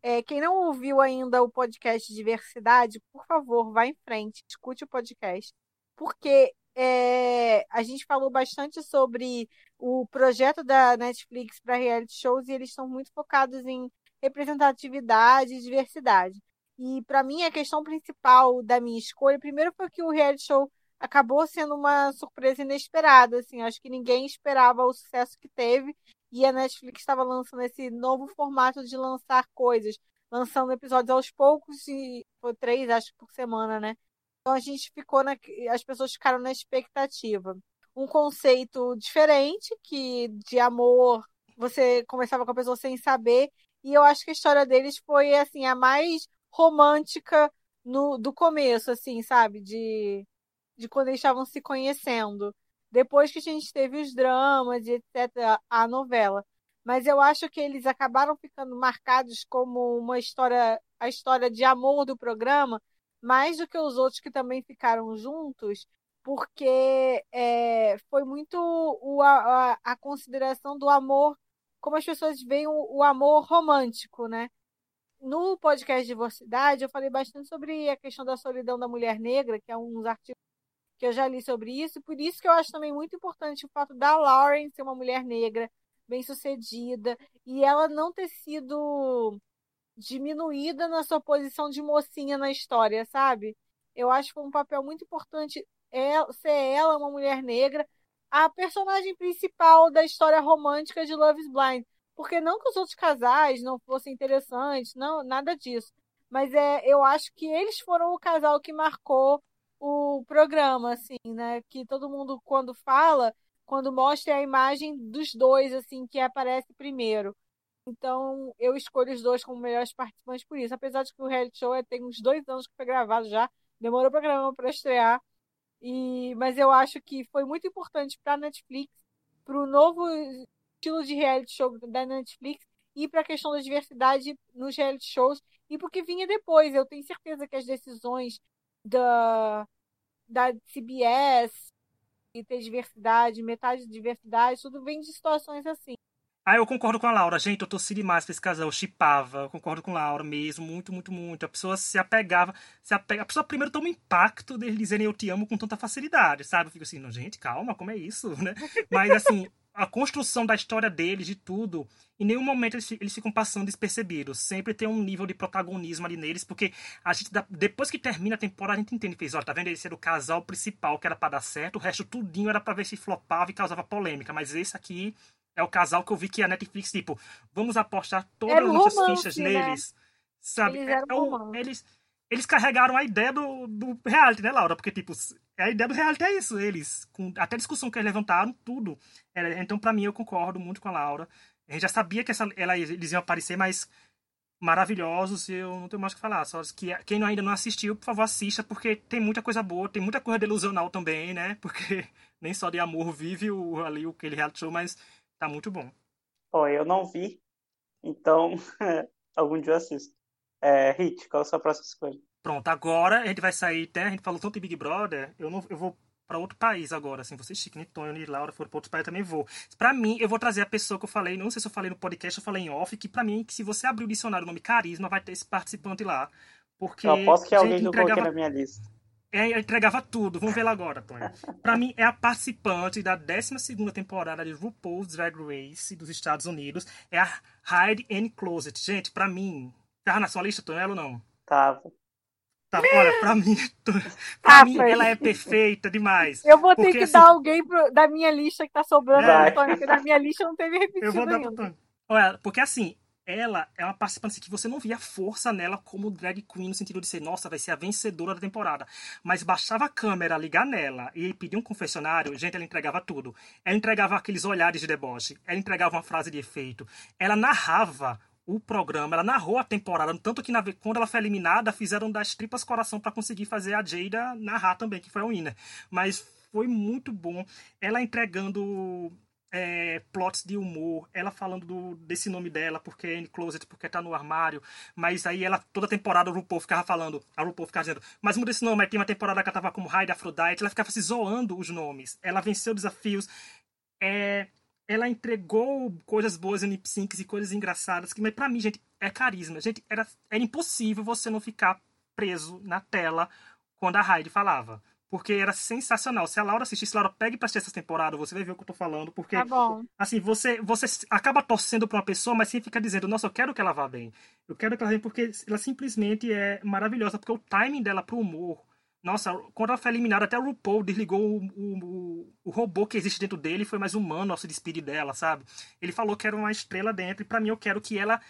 É, quem não ouviu ainda o podcast Diversidade, por favor, vá em frente, escute o podcast, porque é, a gente falou bastante sobre o projeto da Netflix para reality shows e eles estão muito focados em representatividade e diversidade. E para mim a questão principal da minha escolha, primeiro foi que o reality show acabou sendo uma surpresa inesperada, assim, acho que ninguém esperava o sucesso que teve e a Netflix estava lançando esse novo formato de lançar coisas, lançando episódios aos poucos e foi três, acho por semana, né? Então a gente ficou na, as pessoas ficaram na expectativa. Um conceito diferente que de amor você começava com a pessoa sem saber e eu acho que a história deles foi assim a mais romântica no, do começo, assim, sabe? De, de quando eles estavam se conhecendo. Depois que a gente teve os dramas e etc., a novela. Mas eu acho que eles acabaram ficando marcados como uma história, a história de amor do programa, mais do que os outros que também ficaram juntos, porque é, foi muito o, a, a, consideração do amor, como as pessoas veem o, o amor romântico, né? No podcast de Diversidade, eu falei bastante sobre a questão da solidão da mulher negra, que é um dos artigos que eu já li sobre isso, por isso que eu acho também muito importante o fato da Lauren ser uma mulher negra, bem-sucedida, e ela não ter sido diminuída na sua posição de mocinha na história, sabe? Eu acho que foi um papel muito importante ela, ser ela uma mulher negra, a personagem principal da história romântica de Love is Blind. Porque não que os outros casais não fossem interessantes, não, nada disso. Mas é, eu acho que eles foram o casal que marcou o programa, assim, né? Que todo mundo, quando fala, quando mostra a imagem dos dois, assim, que aparece primeiro. Então, eu escolho os dois como melhores participantes por isso. Apesar de que o reality show é, tem uns dois anos que foi gravado já, demorou o programa para estrear. E, mas eu acho que foi muito importante para a Netflix, para o novo estilo de reality show da Netflix e para a questão da diversidade nos reality shows e porque vinha depois. Eu tenho certeza que as decisões da, da CBS e ter diversidade, metade de diversidade, tudo vem de situações assim. Ah, eu concordo com a Laura. Gente, eu torci demais pra esse casal. Eu chipava. Eu concordo com a Laura mesmo. Muito, muito, muito. A pessoa se apegava. Se apega... A pessoa primeiro toma impacto deles dizerem eu te amo com tanta facilidade, sabe? Eu fico assim, não, gente, calma, como é isso, né? Mas, assim, a construção da história deles, de tudo, em nenhum momento eles, eles ficam passando despercebidos. Sempre tem um nível de protagonismo ali neles, porque a gente, depois que termina a temporada, a gente entende, fez, olha, tá vendo? Esse era o casal principal que era para dar certo, o resto tudinho era para ver se flopava e causava polêmica. Mas esse aqui é o casal que eu vi que a Netflix, tipo, vamos apostar todas as nossas fichas né? neles. Sabe? Eles, é, é eles, eles carregaram a ideia do, do reality, né, Laura? Porque, tipo, a ideia do reality é isso. Eles, com até a discussão que eles levantaram, tudo. É, então, para mim, eu concordo muito com a Laura. A gente já sabia que essa, ela, eles iam aparecer, mas maravilhosos e eu não tenho mais o que falar. Só que quem ainda não assistiu, por favor, assista, porque tem muita coisa boa, tem muita coisa delusional também, né? [LAUGHS] Porque nem só de amor vive o, ali aquele reality show, mas tá muito bom. Ó, eu não vi, então [LAUGHS] algum dia eu assisto. É, Hit, qual é a sua próxima escolha? Pronto, agora a gente vai sair, né? A gente falou tanto de Big Brother, eu, não, eu vou para outro país agora, assim, vocês, Chico, Tony e Laura foram para outro país, eu também vou. Para mim, eu vou trazer a pessoa que eu falei, não sei se eu falei no podcast, eu falei em off, que para mim, que se você abrir o dicionário o nome carisma, vai ter esse participante lá. Porque eu aposto que é alguém que eu coloquei na minha lista. É, entregava tudo. Vamos ver lá agora, Tony. Pra mim, é a participante da 12 temporada de RuPaul's Drag Race dos Estados Unidos. É a Hide and Closet. Gente, pra mim. Tava na sua lista, Tony, ela ou não? Tava. Tá, olha, pra mim, pra ah, mim ela é perfeita demais. Eu vou ter porque, que assim, dar alguém pro, da minha lista que tá sobrando é. Tony, porque da minha lista não teve repetido Eu vou dar pro Tony. Olha, porque assim, ela é uma participante que você não via força nela como drag queen, no sentido de ser, nossa, vai ser a vencedora da temporada. Mas baixava a câmera, ligar nela e pedir um confessionário, gente, ela entregava tudo. Ela entregava aqueles olhares de deboche, ela entregava uma frase de efeito, ela narrava o programa, ela narrou a temporada, tanto que na, quando ela foi eliminada, fizeram das tripas coração para conseguir fazer a Jada narrar também, que foi a winner. Mas foi muito bom. Ela entregando é, plots de humor, ela falando do, desse nome dela, porque é in closet, porque tá no armário, mas aí ela, toda temporada o RuPaul ficava falando, a RuPaul ficava dizendo, mas muda esse nome, aí tem uma temporada que ela tava como Raid Aphrodite, ela ficava se zoando os nomes, ela venceu desafios, é, ela entregou coisas boas em lip syncs e coisas engraçadas, que mas pra mim, gente, é carisma, gente, era, era impossível você não ficar preso na tela quando a Heidi falava. Porque era sensacional. Se a Laura assistisse, Laura, pegue pra assistir essa temporada, você vai ver o que eu tô falando. Porque, tá bom. assim, você, você acaba torcendo pra uma pessoa, mas sempre fica dizendo, nossa, eu quero que ela vá bem. Eu quero que ela vá bem porque ela simplesmente é maravilhosa. Porque o timing dela pro humor. Nossa, quando ela foi eliminada, até o RuPaul desligou o, o, o robô que existe dentro dele foi mais humano ao se despedir dela, sabe? Ele falou que era uma estrela dentro, e para mim eu quero que ela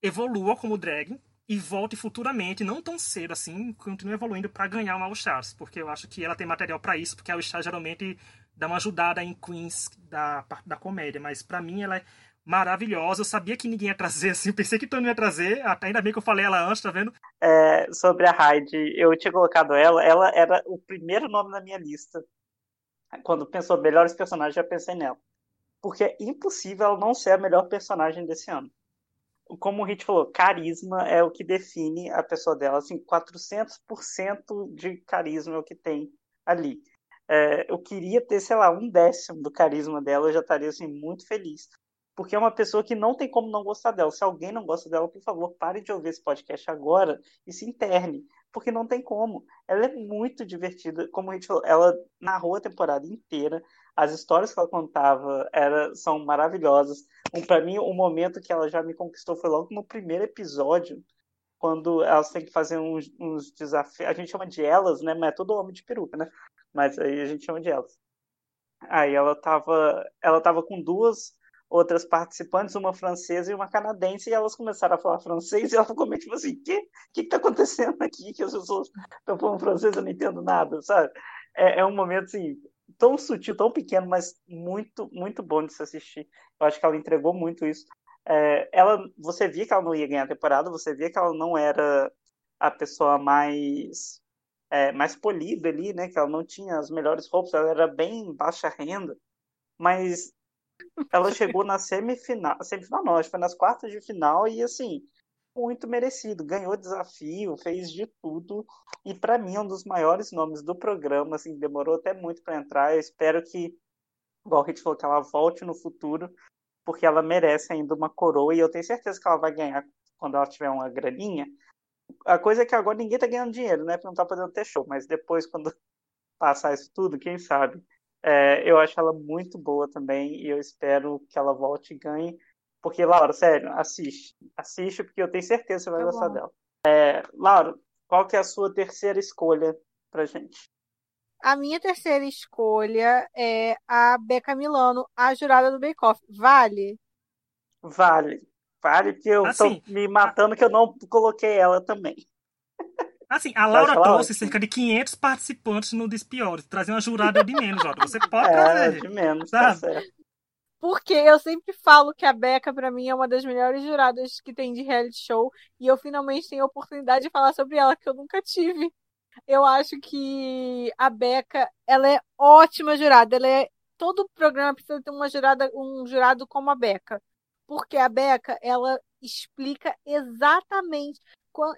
evolua como drag, e volte futuramente, não tão cedo assim, continue evoluindo para ganhar uma All Stars, porque eu acho que ela tem material para isso, porque a All Stars geralmente dá uma ajudada em Queens da parte da comédia, mas para mim ela é maravilhosa. Eu sabia que ninguém ia trazer assim, pensei que Tony ia trazer, até ainda bem que eu falei ela antes, tá vendo? É, sobre a Heidi, eu tinha colocado ela, ela era o primeiro nome na minha lista. Quando pensou melhores personagens, já pensei nela. Porque é impossível ela não ser a melhor personagem desse ano como o Hit falou, carisma é o que define a pessoa dela. Assim, 400% de carisma é o que tem ali. É, eu queria ter, sei lá, um décimo do carisma dela, eu já estaria assim, muito feliz. Porque é uma pessoa que não tem como não gostar dela. Se alguém não gosta dela, por favor, pare de ouvir esse podcast agora e se interne. Porque não tem como. Ela é muito divertida. Como a gente falou, ela narrou a temporada inteira. As histórias que ela contava era, são maravilhosas. Um, para mim, o momento que ela já me conquistou foi logo no primeiro episódio, quando elas têm que fazer uns, uns desafios. A gente chama de elas, né? Mas é todo homem de peruca, né? Mas aí a gente chama de elas. Aí ela tava, ela tava com duas outras participantes, uma francesa e uma canadense, e elas começaram a falar francês, e ela ficou meio tipo assim, o que, que que tá acontecendo aqui? Que as pessoas estão falando francês, eu não entendo nada, sabe? É, é um momento, assim, tão sutil, tão pequeno, mas muito, muito bom de se assistir. Eu acho que ela entregou muito isso. É, ela, você via que ela não ia ganhar a temporada, você via que ela não era a pessoa mais é, mais polida ali, né? Que ela não tinha as melhores roupas, ela era bem baixa renda, mas ela chegou na semifinal, semifinal não, acho que foi nas quartas de final e assim muito merecido. Ganhou desafio, fez de tudo. E para mim, é um dos maiores nomes do programa. Assim, demorou até muito para entrar. Eu espero que, igual a gente falou, que ela volte no futuro, porque ela merece ainda uma coroa. E eu tenho certeza que ela vai ganhar quando ela tiver uma graninha. A coisa é que agora ninguém tá ganhando dinheiro, né? Porque não tá podendo ter show. Mas depois, quando [LAUGHS] passar isso tudo, quem sabe? É, eu acho ela muito boa também e eu espero que ela volte e ganhe porque, Laura, sério, assiste. Assiste porque eu tenho certeza que você vai tá gostar bom. dela. É, Laura, qual que é a sua terceira escolha pra gente? A minha terceira escolha é a Beca Milano, a jurada do Bake Off. Vale? Vale. Vale, porque eu assim, tô me matando que eu não coloquei ela também. Assim, a Laura trouxe cerca de 500 participantes no Despiores. Trazer uma jurada de menos, ó. Você pode é, trazer. de menos, tá sabe? tá certo. Porque eu sempre falo que a Beca, para mim, é uma das melhores juradas que tem de reality show. E eu finalmente tenho a oportunidade de falar sobre ela, que eu nunca tive. Eu acho que a Beca, ela é ótima jurada. Ela é todo programa precisa ter uma jurada, um jurado como a Beca, porque a Beca ela explica exatamente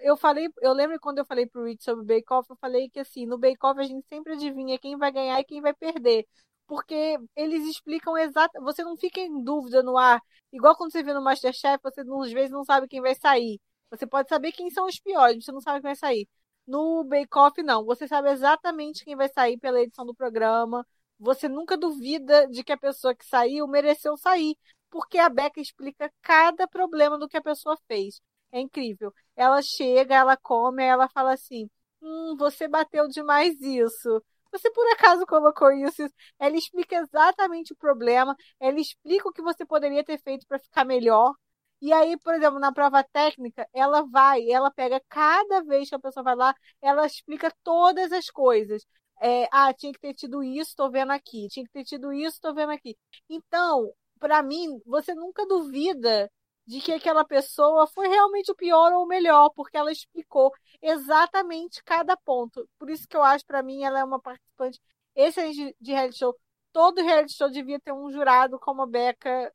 eu falei, eu lembro quando eu falei pro Rich sobre o Bake Off, eu falei que assim, no Bake Off a gente sempre adivinha quem vai ganhar e quem vai perder. Porque eles explicam exato, você não fica em dúvida no ar. Igual quando você vê no Masterchef, você às vezes não sabe quem vai sair. Você pode saber quem são os piores, você não sabe quem vai sair. No Bake Off, não. Você sabe exatamente quem vai sair pela edição do programa. Você nunca duvida de que a pessoa que saiu mereceu sair. Porque a Becca explica cada problema do que a pessoa fez. É incrível. Ela chega, ela come, ela fala assim: Hum, você bateu demais isso. Você por acaso colocou isso? Ela explica exatamente o problema, ela explica o que você poderia ter feito para ficar melhor. E aí, por exemplo, na prova técnica, ela vai, ela pega cada vez que a pessoa vai lá, ela explica todas as coisas. É, ah, tinha que ter tido isso, estou vendo aqui. Tinha que ter tido isso, estou vendo aqui. Então, para mim, você nunca duvida de que aquela pessoa foi realmente o pior ou o melhor, porque ela explicou exatamente cada ponto. Por isso que eu acho, para mim, ela é uma participante excelente de reality show. Todo reality show devia ter um jurado como a Beca.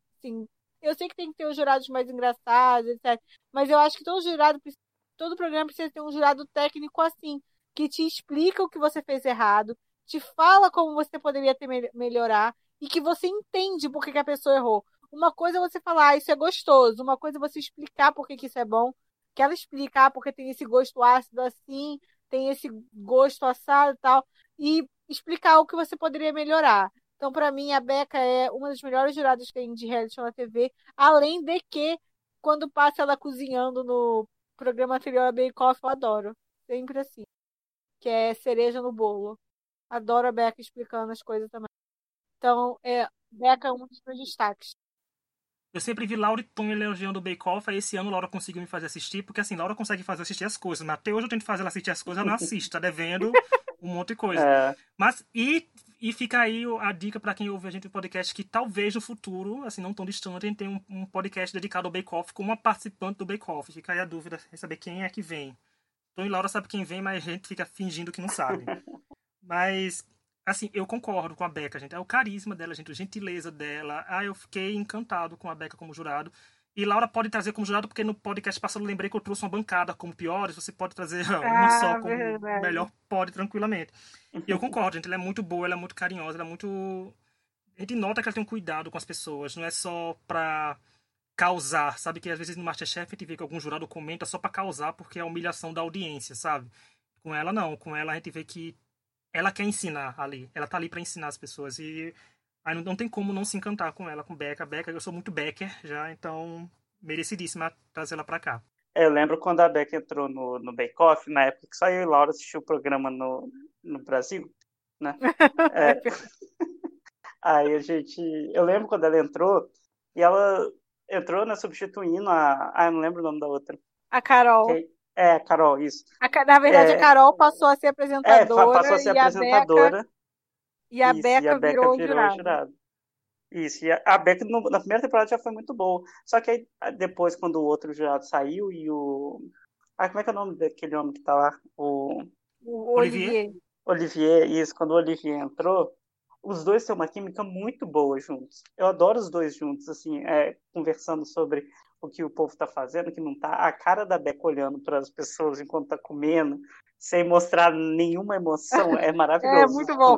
Eu sei que tem que ter os jurados mais engraçados, etc. Mas eu acho que todo jurado, todo programa precisa ter um jurado técnico assim, que te explica o que você fez errado, te fala como você poderia ter melhorar e que você entende por que a pessoa errou. Uma coisa é você falar, ah, isso é gostoso. Uma coisa é você explicar por que, que isso é bom. Que ela explicar porque tem esse gosto ácido assim, tem esse gosto assado e tal. E explicar o que você poderia melhorar. Então, para mim, a Beca é uma das melhores juradas que tem de reality na TV. Além de que, quando passa ela cozinhando no programa anterior a Bake Off, eu adoro. Sempre assim. Que é cereja no bolo. Adoro a Beca explicando as coisas também. Então, é, Beca é um dos meus destaques. Eu sempre vi Laura e Tom elogiando o Bake Off, aí esse ano Laura conseguiu me fazer assistir, porque assim, Laura consegue fazer assistir as coisas, mas até hoje eu tento fazer ela assistir as coisas, ela não assiste, tá devendo um monte de coisa. É. Mas, e, e fica aí a dica para quem ouve a gente no podcast, que talvez no futuro, assim, não tão distante, a gente tenha um, um podcast dedicado ao Bake Off com uma participante do Bake Off. Fica aí a dúvida em saber quem é que vem. Tom e Laura sabe quem vem, mas a gente fica fingindo que não sabe. [LAUGHS] Mas assim, eu concordo com a Beca, gente. É o carisma dela, gente, a gentileza dela. Ah, eu fiquei encantado com a Beca como jurado. E Laura pode trazer como jurado, porque no podcast passado eu lembrei que eu trouxe uma bancada como piores, você pode trazer [LAUGHS] uma ah, só como verdade. melhor, pode tranquilamente. Eu [LAUGHS] concordo, gente, ela é muito boa, ela é muito carinhosa, ela é muito. A gente nota que ela tem um cuidado com as pessoas, não é só pra causar, sabe? Que às vezes no Masterchef a gente vê que algum jurado comenta só para causar, porque é a humilhação da audiência, sabe? Com ela não, com ela a gente vê que ela quer ensinar ali. Ela tá ali para ensinar as pessoas. E aí não, não, tem como não se encantar com ela, com Becca. Becca, eu sou muito Becker já, então merecidíssima trazer ela pra cá. Eu lembro quando a Becca entrou no, no Bake Off, na época que só eu e Laura assistiu o programa no, no Brasil, né? [LAUGHS] É. aí a gente. Eu lembro quando ela entrou, e ela entrou, né, substituindo a. Ah, não lembro o nome da outra. A Carol. Que... É, Carol, isso. A, na verdade, é, a Carol passou a ser apresentadora. É, passou a ser e apresentadora. A Beca, e a, isso, Beca, e a Beca virou, virou jurado. jurado. Isso, e a, a Beca no, na primeira temporada já foi muito boa. Só que aí, depois, quando o outro jurado saiu e o. Ah, como é que é o nome daquele homem que tá lá? O. O Olivier. Olivier, isso, quando o Olivier entrou, os dois têm uma química muito boa juntos. Eu adoro os dois juntos, assim, é, conversando sobre o que o povo está fazendo, que não está. A cara da Beca olhando para as pessoas enquanto está comendo, sem mostrar nenhuma emoção, é [LAUGHS] maravilhoso. é muito bom.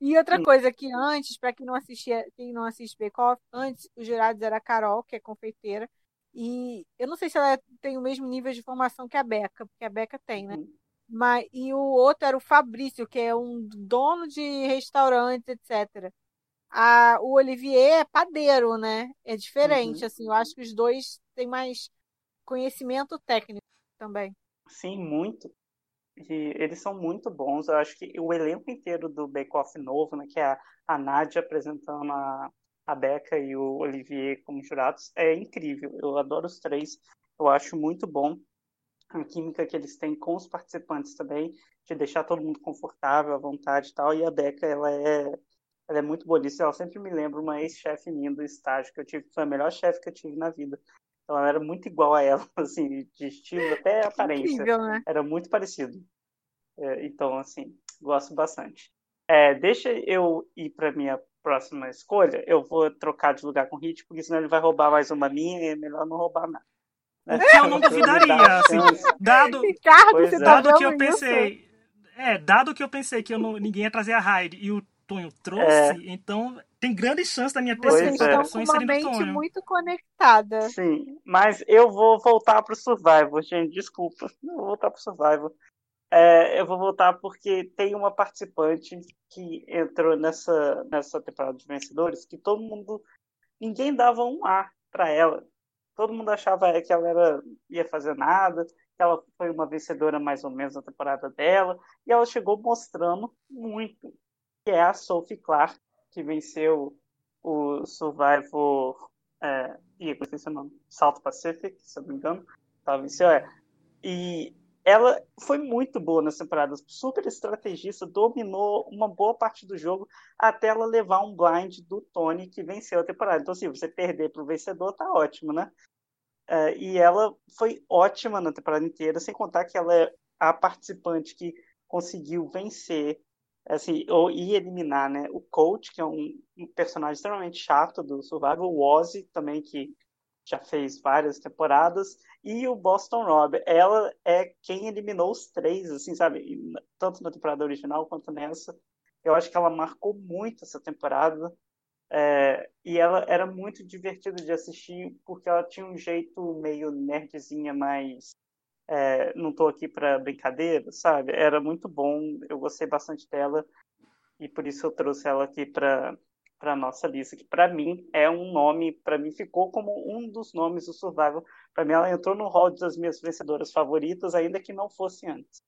E outra coisa que antes, para quem não assistia, quem não assiste Bake Off, antes os jurados era a Carol, que é confeiteira, e eu não sei se ela tem o mesmo nível de formação que a Beca, porque a Beca tem, né? Uhum. Mas, e o outro era o Fabrício, que é um dono de restaurantes, etc a, o Olivier é padeiro, né? É diferente, uhum. assim. Eu acho que os dois têm mais conhecimento técnico também. Sim, muito. E eles são muito bons. Eu acho que o elenco inteiro do Bake Off novo, né, que é a, a Nádia apresentando a, a Beca e o Olivier como jurados, é incrível. Eu adoro os três. Eu acho muito bom a química que eles têm com os participantes também, de deixar todo mundo confortável, à vontade e tal. E a Beca, ela é ela é muito bonita. Ela sempre me lembra uma ex-chefe minha do estágio que eu tive, foi a melhor chefe que eu tive na vida. Ela era muito igual a ela, [LAUGHS] assim, de estilo até aparência. Incrível, né? Era muito parecido. É, então, assim, gosto bastante. É, deixa eu ir para minha próxima escolha. Eu vou trocar de lugar com o Hit, porque senão ele vai roubar mais uma minha e é melhor não roubar nada. Que eu não [LAUGHS] duvidaria, assim, dado, Ricardo, Pois você é. tá dado que eu vendo isso? pensei, é, dado que eu pensei que eu não, ninguém ia trazer a Hyde e o Tonho trouxe, então tem grande chance da minha terceira é. com opção uma mente Tonho. muito conectada. Sim, mas eu vou voltar pro Survival, gente, desculpa. Eu vou voltar pro Survival. É, eu vou voltar porque tem uma participante que entrou nessa, nessa temporada de vencedores que todo mundo. Ninguém dava um A pra ela. Todo mundo achava que ela era, ia fazer nada, que ela foi uma vencedora mais ou menos na temporada dela, e ela chegou mostrando muito, que é a Sophie Clark, que venceu o Survivor. É, eu esqueci o nome. South Pacific, se eu não me engano. Tá, venceu, é. E ela foi muito boa nessa temporada, super estrategista, dominou uma boa parte do jogo até ela levar um blind do Tony que venceu a temporada. Então, se você perder pro vencedor, tá ótimo, né? É, e ela foi ótima na temporada inteira, sem contar que ela é a participante que conseguiu vencer, assim, ou e eliminar, né? O Coach, que é um, um personagem extremamente chato do Survival, o Ozzy também, que já fez várias temporadas, e o Boston Rob. Ela é quem eliminou os três, assim, sabe? Tanto na temporada original quanto nessa. Eu acho que ela marcou muito essa temporada. É, e ela era muito divertida de assistir porque ela tinha um jeito meio nerdzinha, mas é, não tô aqui para brincadeira, sabe? Era muito bom, eu gostei bastante dela e por isso eu trouxe ela aqui para para nossa lista, que para mim é um nome, para mim ficou como um dos nomes do Survival. Para mim ela entrou no hall das minhas vencedoras favoritas, ainda que não fosse antes.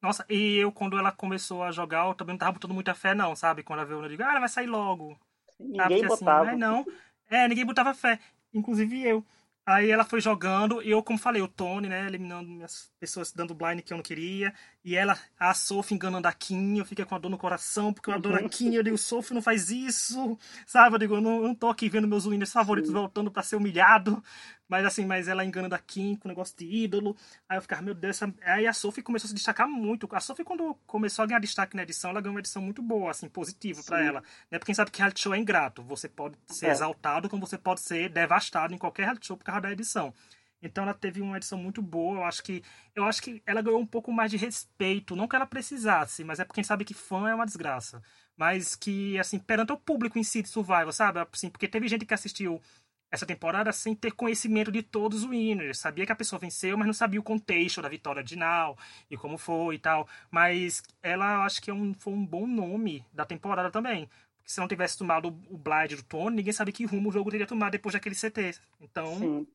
Nossa, e eu, quando ela começou a jogar, eu também não tava botando muita fé, não, sabe? Quando ela veio, eu digo, ah, ela vai sair logo. Ninguém? Porque, botava. Assim, mas não. É, ninguém botava fé. Inclusive eu. Aí ela foi jogando, eu, como falei, o Tony, né, eliminando minhas pessoas dando blind que eu não queria, e ela, a Sophie enganando a Kim, eu fiquei com a dor no coração, porque eu adoro a Kim, eu digo, Sophie, não faz isso, sabe? Eu digo, eu não, eu não tô aqui vendo meus winners favoritos voltando pra ser humilhado, mas assim, mas ela enganando a Kim com o negócio de ídolo, aí eu ficava, meu Deus, essa... aí a Sophie começou a se destacar muito, a Sophie quando começou a ganhar destaque na edição, ela ganhou uma edição muito boa, assim, positiva pra Sim. ela, né, porque quem sabe que reality show é ingrato, você pode ser É. exaltado, como você pode ser devastado em qualquer reality show por causa da edição. Então ela teve uma edição muito boa. Eu acho que eu acho que ela ganhou um pouco mais de respeito, não que ela precisasse, mas é porque a gente sabe que fã é uma desgraça. Mas que assim, perante o público em si de Survival, sabe? Assim, porque teve gente que assistiu essa temporada sem ter conhecimento de todos os winners. Sabia que a pessoa venceu, mas não sabia o contexto da vitória de Nau e como foi e tal. Mas ela acho que é um, foi um bom nome da temporada também. Porque se não tivesse tomado o blind do Tony, ninguém sabe que rumo o jogo teria tomado depois daquele CT. Então, Sim.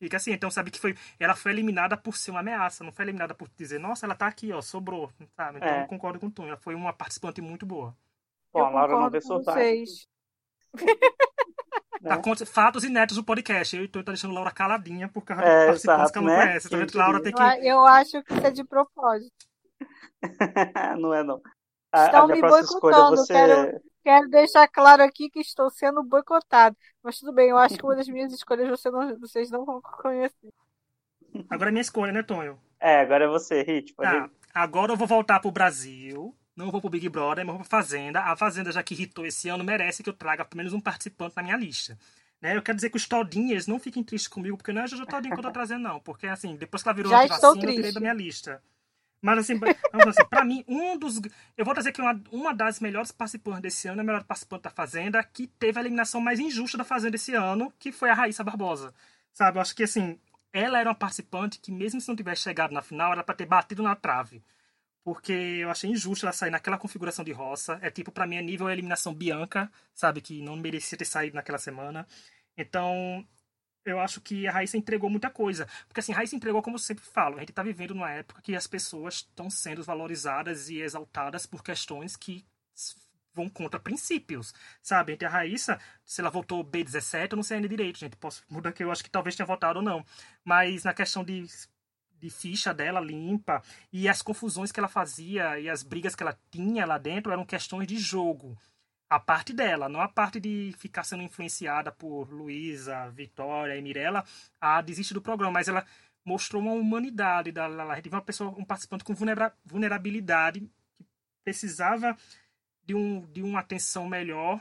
Fica assim, então sabe que foi. Ela foi eliminada por ser uma ameaça, não foi eliminada por dizer, nossa, ela tá aqui, ó, sobrou. Sabe? Então É. eu concordo com o Tom. Ela foi uma participante muito boa. Bom, eu a Laura não vocês. [LAUGHS] Tá, Né? conta- fatos inéditos do podcast. Eu tô deixando a Laura caladinha por causa É, de participantes exato, que ela não né? conhece. Tá vendo a Laura tem Eu, que. a- eu acho que isso é de propósito. [LAUGHS] não é não. A, a Estão minha me boicotando, você. quero- Quero deixar claro aqui que estou sendo boicotado. Mas tudo bem, eu acho que uma das minhas escolhas você não- vocês não vão conhecer. Agora é minha escolha, né, Tonho? É, agora é você, Hit. Pode Tá, agora eu vou voltar pro Brasil. Não vou pro Big Brother, mas vou pra Fazenda. A Fazenda, já que irritou esse ano, merece que eu traga pelo menos um participante na minha lista. Né? Eu quero dizer que os todinhas não fiquem tristes comigo, porque não é a Jojo Todinho que eu tô trazendo, não. Porque, assim, depois que ela virou Já antivacina, estou eu tirei triste. da minha lista. Mas, assim, [LAUGHS] assim, pra mim, um dos... Eu vou trazer aqui uma, uma das melhores participantes desse ano, a melhor participante da Fazenda, que teve a eliminação mais injusta da Fazenda esse ano, que foi a Raíssa Barbosa. Sabe, eu acho que, assim, ela era uma participante que, mesmo se não tivesse chegado na final, era pra ter batido na trave. Porque eu achei injusto ela sair naquela configuração de roça. É tipo, pra mim, é nível eliminação Bianca, sabe? Que não merecia ter saído naquela semana. Então, eu acho que a Raíssa entregou muita coisa. Porque assim, a Raíssa entregou, como eu sempre falo, a gente tá vivendo numa época que as pessoas estão sendo valorizadas e exaltadas por questões que vão contra princípios, sabe? Entre a Raíssa, se ela votou B17, eu não sei ainda direito, gente. Posso mudar que eu acho que talvez tenha votado ou não. Mas na questão de, de ficha dela limpa e as confusões que ela fazia e as brigas que ela tinha lá dentro eram questões de jogo. A parte dela, não a parte de ficar sendo influenciada por Luísa, Vitória e Mirella a desistir do programa, mas ela mostrou uma humanidade da teve uma pessoa, um participante com vulnera- vulnerabilidade que precisava de, um, de uma atenção melhor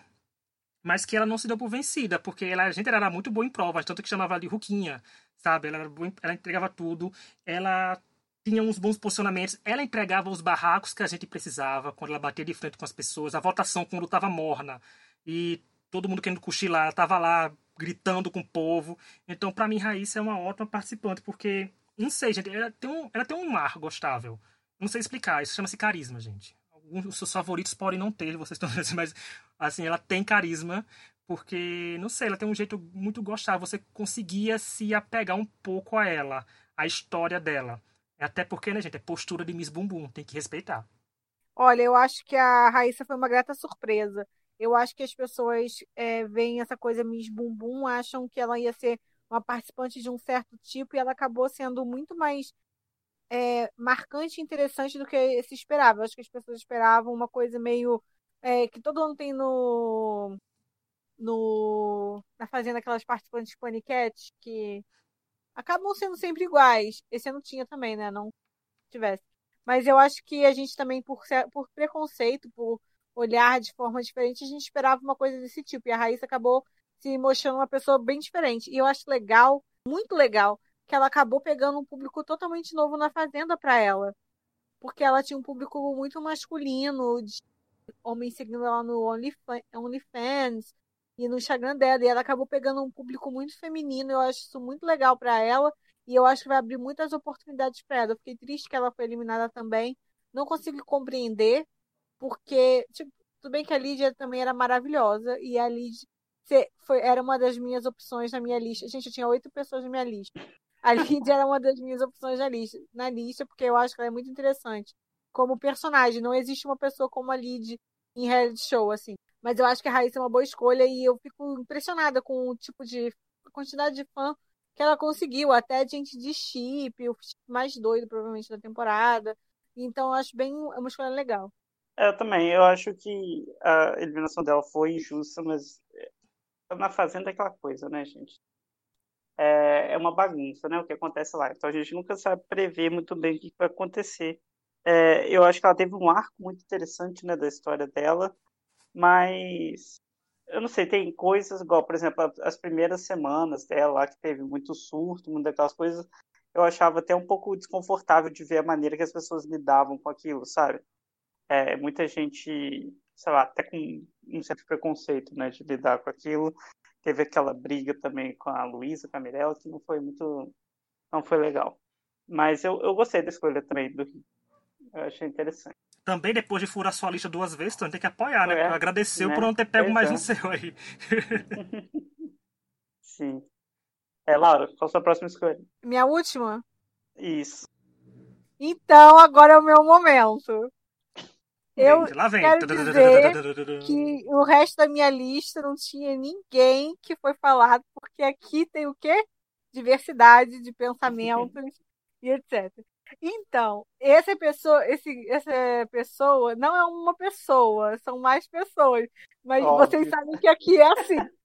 mas que ela não se deu por vencida, porque ela, a gente era muito boa em provas, tanto que chamava de Ruquinha, sabe? Ela, boa, ela entregava tudo, ela tinha uns bons posicionamentos, ela entregava os barracos que a gente precisava, quando ela batia de frente com as pessoas, a votação quando estava morna, e todo mundo querendo cochilar, ela estava lá gritando com o povo. Então, para mim, Raíssa é uma ótima participante, porque, não sei, gente, ela tem um, ela tem um mar gostável. Não sei explicar, isso chama-se carisma, gente. Dos seus favoritos podem não ter, vocês estão dizendo, mas, assim, ela tem carisma, porque, não sei, ela tem um jeito muito gostável. Você conseguia se apegar um pouco a ela, a história dela. Até porque, né, gente, é postura de Miss Bumbum, tem que respeitar. Olha, eu acho que a Raíssa foi uma grata surpresa. Eu acho que as pessoas é, veem essa coisa Miss Bumbum, acham que ela ia ser uma participante de um certo tipo e ela acabou sendo muito mais é, marcante e interessante do que se esperava. Eu acho que as pessoas esperavam uma coisa meio é, que todo ano tem no, no na fazenda aquelas participantes paniquete que acabam sendo sempre iguais. Esse ano tinha também, né? Não tivesse. Mas eu acho que a gente também, por, por preconceito, por olhar de forma diferente, a gente esperava uma coisa desse tipo. E a Raíssa acabou se mostrando uma pessoa bem diferente. E eu acho legal, muito legal, que ela acabou pegando um público totalmente novo na Fazenda para ela. Porque ela tinha um público muito masculino, de homens seguindo ela no OnlyFans e no Instagram dela. E ela acabou pegando um público muito feminino. Eu acho isso muito legal para ela. E eu acho que vai abrir muitas oportunidades para ela. Eu fiquei triste que ela foi eliminada também. Não consigo compreender porque, tipo, tudo bem que a Lídia também era maravilhosa, e a Lídia foi, era uma das minhas opções na minha lista. Gente, eu tinha oito pessoas na minha lista. A Lídia era uma das minhas opções na lista, na lista, porque eu acho que ela é muito interessante. Como personagem, não existe uma pessoa como a Lídia em reality show, assim. Mas eu acho que a Raíssa é uma boa escolha e eu fico impressionada com o tipo de quantidade de fã que ela conseguiu, até gente de chip, o mais doido, provavelmente, da temporada. Então, eu acho bem é uma escolha legal. Eu também, eu acho que a eliminação dela foi injusta, mas é, na Fazenda é aquela coisa, né, gente? É, é uma bagunça, né, o que acontece lá. Então a gente nunca sabe prever muito bem o que vai acontecer. É, eu acho que ela teve um arco muito interessante, né, da história dela, mas eu não sei, tem coisas igual, por exemplo, as primeiras semanas dela lá, que teve muito surto, muitas daquelas coisas, eu achava até um pouco desconfortável de ver a maneira que as pessoas lidavam com aquilo, sabe? é, muita gente, sei lá, até com um certo preconceito, né, de lidar com aquilo. Teve aquela briga também com a Luísa, com a Mirella, que não foi muito, não foi legal. Mas eu, eu gostei da escolha também do Rio. Eu achei interessante. Também depois de furar sua lista duas vezes, então tem que apoiar, né? É, Agradeceu né? por não ter pego mais é. um seu aí. [LAUGHS] Sim. É, Laura, qual a sua próxima escolha? Minha última? Isso. Então, agora é o meu momento. Eu Lá vem. quero dizer que o resto da minha lista não tinha ninguém que foi falado, porque aqui tem o quê? Diversidade de pensamentos e etc. Então, essa pessoa, esse, essa pessoa não é uma pessoa, são mais pessoas. Mas Óbvio. vocês sabem que aqui é assim. [LAUGHS]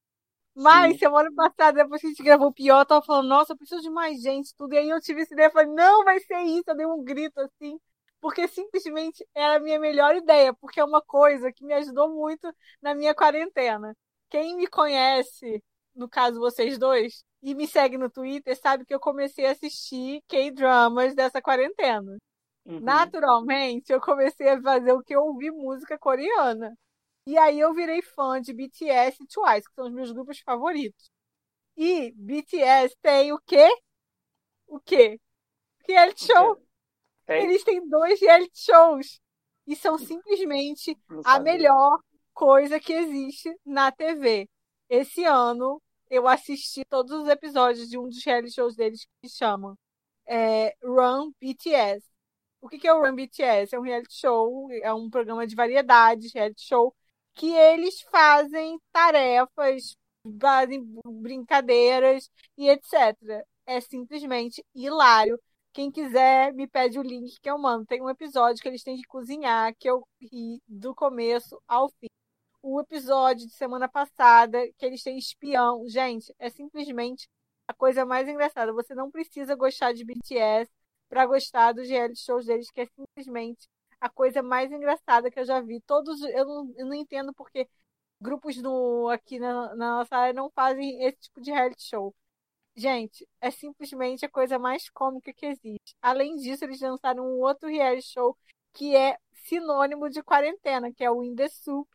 Mas Sim. semana passada, depois que a gente gravou o pior, eu tava falando, nossa, eu preciso de mais gente, tudo. E aí eu tive essa ideia, falei, não, vai ser isso. Eu dei um grito assim porque simplesmente era a minha melhor ideia, porque é uma coisa que me ajudou muito na minha quarentena. Quem me conhece, no caso vocês dois, e me segue no Twitter, sabe que eu comecei a assistir K-dramas dessa quarentena. Uhum. Naturalmente, eu comecei a fazer o que eu ouvi música coreana. E aí eu virei fã de BTS e Twice, que são os meus grupos favoritos. E BTS tem o quê? O quê? Reality show. É. Eles têm dois reality shows. E são simplesmente a melhor coisa que existe na TV. Esse ano eu assisti todos os episódios de um dos reality shows deles que chama é, Run BTS. O que, que é o Run BTS? É um reality show, é um programa de variedades, reality show, que eles fazem tarefas, fazem brincadeiras e etc. É simplesmente hilário. Quem quiser, me pede o link que eu mando. Tem um episódio que eles têm que cozinhar, que eu ri do começo ao fim. O episódio de semana passada, que eles têm espião. Gente, é simplesmente a coisa mais engraçada. Você não precisa gostar de BTS para gostar dos reality shows deles, que é simplesmente a coisa mais engraçada que eu já vi. Todos, eu não, eu não entendo porque grupos no, aqui na, na nossa área não fazem esse tipo de reality show. Gente, é simplesmente a coisa mais cômica que existe. Além disso, eles lançaram um outro reality show que é sinônimo de quarentena, que é o In The Soup.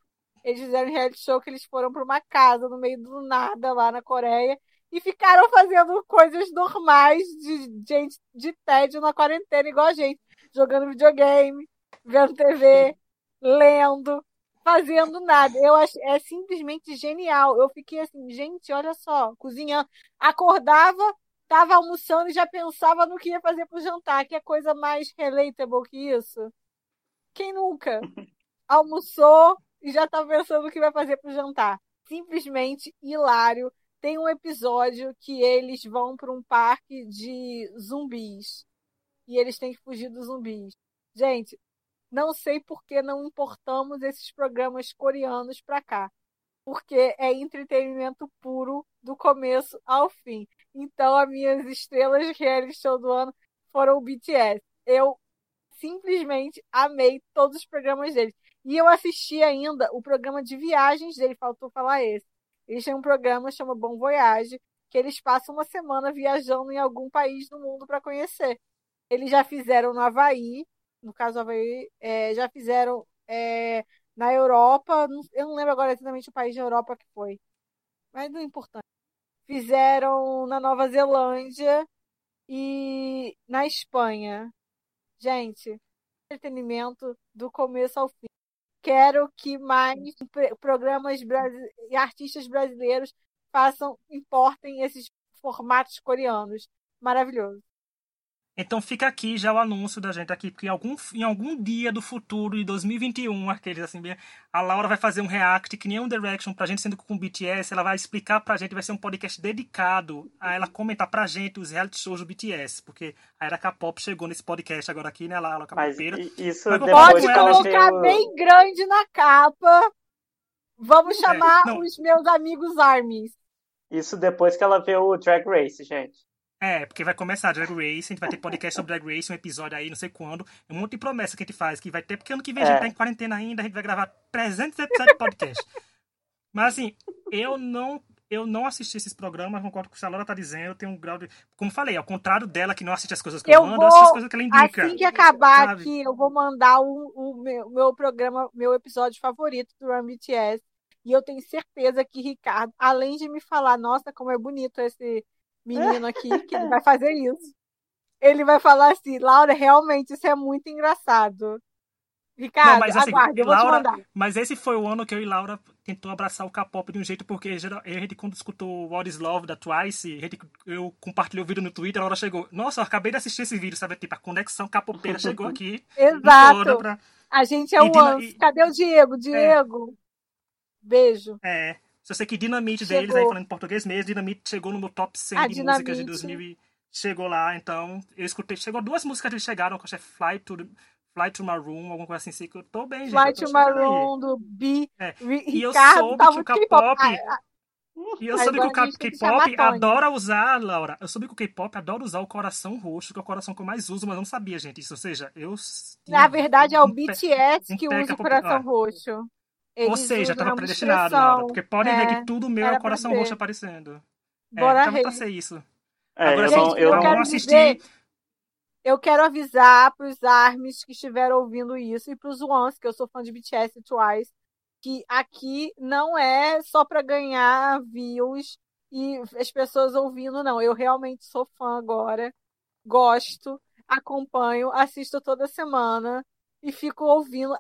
Eles fizeram um reality show que eles foram para uma casa no meio do nada lá na Coreia e ficaram fazendo coisas normais de gente de tédio na quarentena, igual a gente, jogando videogame, vendo TV, lendo, fazendo nada. Eu acho é simplesmente genial. Eu fiquei assim, gente, olha só, cozinhando, acordava, tava almoçando e já pensava no que ia fazer pro jantar. Que é coisa mais relatable que isso? Quem nunca [LAUGHS] almoçou e já tá pensando o que vai fazer pro jantar? Simplesmente hilário. Tem um episódio que eles vão para um parque de zumbis e eles têm que fugir dos zumbis. Gente, não sei por que não importamos esses programas coreanos para cá. Porque é entretenimento puro do começo ao fim. Então, as minhas estrelas de reality show do ano foram o BTS. Eu simplesmente amei todos os programas deles. E eu assisti ainda o programa de viagens dele, faltou falar esse. Eles têm um programa chama Bom Voyage, que eles passam uma semana viajando em algum país do mundo para conhecer. Eles já fizeram no Havaí, no caso Havaí, é, já fizeram é, na Europa, eu não lembro agora exatamente o país da Europa que foi, mas não é importante. Fizeram na Nova Zelândia e na Espanha. Gente, entretenimento do começo ao fim. Quero que mais programas e artistas brasileiros façam, importem esses formatos coreanos. Maravilhoso. Então fica aqui já o anúncio da gente aqui, porque em algum, em algum dia do futuro, de 2021, aqueles assim, a Laura vai fazer um react que nem um Direction pra gente, sendo com o BTS, ela vai explicar pra gente, vai ser um podcast dedicado a ela comentar pra gente os reality shows do BTS, porque a Era K-pop chegou nesse podcast agora aqui, né, Laura Capoeira. Mas isso Pode colocar bem grande na capa. Vamos é, chamar é, os meus amigos Armies. Isso depois que ela vê o Drag Race, gente. É, porque vai começar Drag Race, a gente vai ter podcast sobre Drag Race, um episódio aí, não sei quando. É um monte de promessa que a gente faz, que vai ter, porque ano que vem é. a gente tá em quarentena ainda, a gente vai gravar 300 episódios de podcast. Mas assim, eu não eu não assisti esses programas, concordo com o que a Laura tá dizendo, eu tenho um grau de. Como falei, ao contrário dela, que não assiste as coisas que eu, eu mando, vou, assiste as coisas que ela indica. Assim que acabar sabe? aqui, eu vou mandar o, o meu, meu, programa, meu episódio favorito do Run BTS. E eu tenho certeza que Ricardo, além de me falar, nossa, como é bonito esse menino aqui, que ele [LAUGHS] vai fazer isso. Ele vai falar assim, Laura, realmente isso é muito engraçado. Ricardo, não, mas, assim, aguarde, eu vou Laura, te mandar. Mas esse foi o ano que eu e Laura tentou abraçar o K-pop de um jeito, porque a gente, quando escutou What is Love da Twice, a gente, eu compartilhei o vídeo no Twitter, a Laura chegou, nossa, eu acabei de assistir esse vídeo, sabe? Tipo, a conexão capopeira chegou [LAUGHS] aqui. Exato. Pra... A gente é o Anso. Cadê o Diego? É. Diego. É. Beijo. É. Só sei que Dinamite chegou. deles, aí falando em português mesmo, Dinamite chegou no meu top 100 a de Dinamite. músicas de 2000 e chegou lá, então eu escutei, chegou duas músicas que eles chegaram, que eu achei Fly to, Fly to Maroon, alguma coisa assim, que eu tô bem, gente. Fly to Maroon, do B. É. E eu soube que o K-pop... E eu soube que o K-pop adora usar, Laura, eu soube que o K-pop adora usar o coração roxo, que é o coração que eu mais uso, mas eu não sabia, gente. Isso, ou seja, eu. Na verdade, é o um BTS que usa o coração roxo. Ou seja, estava predestinado, Laura. Porque podem é, ver que tudo meu é o coração roxo aparecendo. Bora é, então ser isso. É, Agora, eu, gente, eu, eu não assisti. Dizer, eu quero avisar para os ARMYs que estiveram ouvindo isso e para os Ones, que eu sou fã de BTS e Twice, que aqui não é só para ganhar views e as pessoas ouvindo, não. Eu realmente sou fã agora, gosto, acompanho, assisto toda semana e fico ouvindo.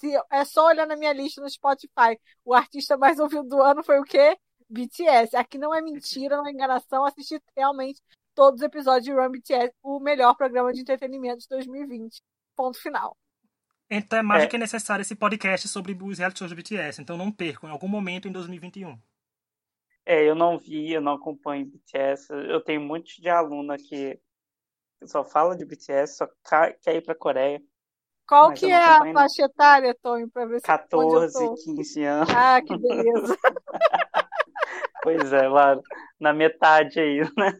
Se é só olhar na minha lista no Spotify, o artista mais ouvido do ano foi o quê? BTS. Aqui não é mentira, não é enganação. Assisti realmente todos os episódios de Run BTS, o melhor programa de entretenimento de 2020. Ponto final. Então é mais é. do que necessário esse podcast sobre os reality shows do BTS. Então não percam em algum momento em 2021. É, eu não vi, eu não acompanho BTS. Eu tenho um monte de aluno que só fala de BTS, só quer ir pra Coreia. Qual que é a faixa etária, Tonho, para ver se 14, 15 anos. Ah, que beleza. [LAUGHS] pois é, lá na metade aí, né?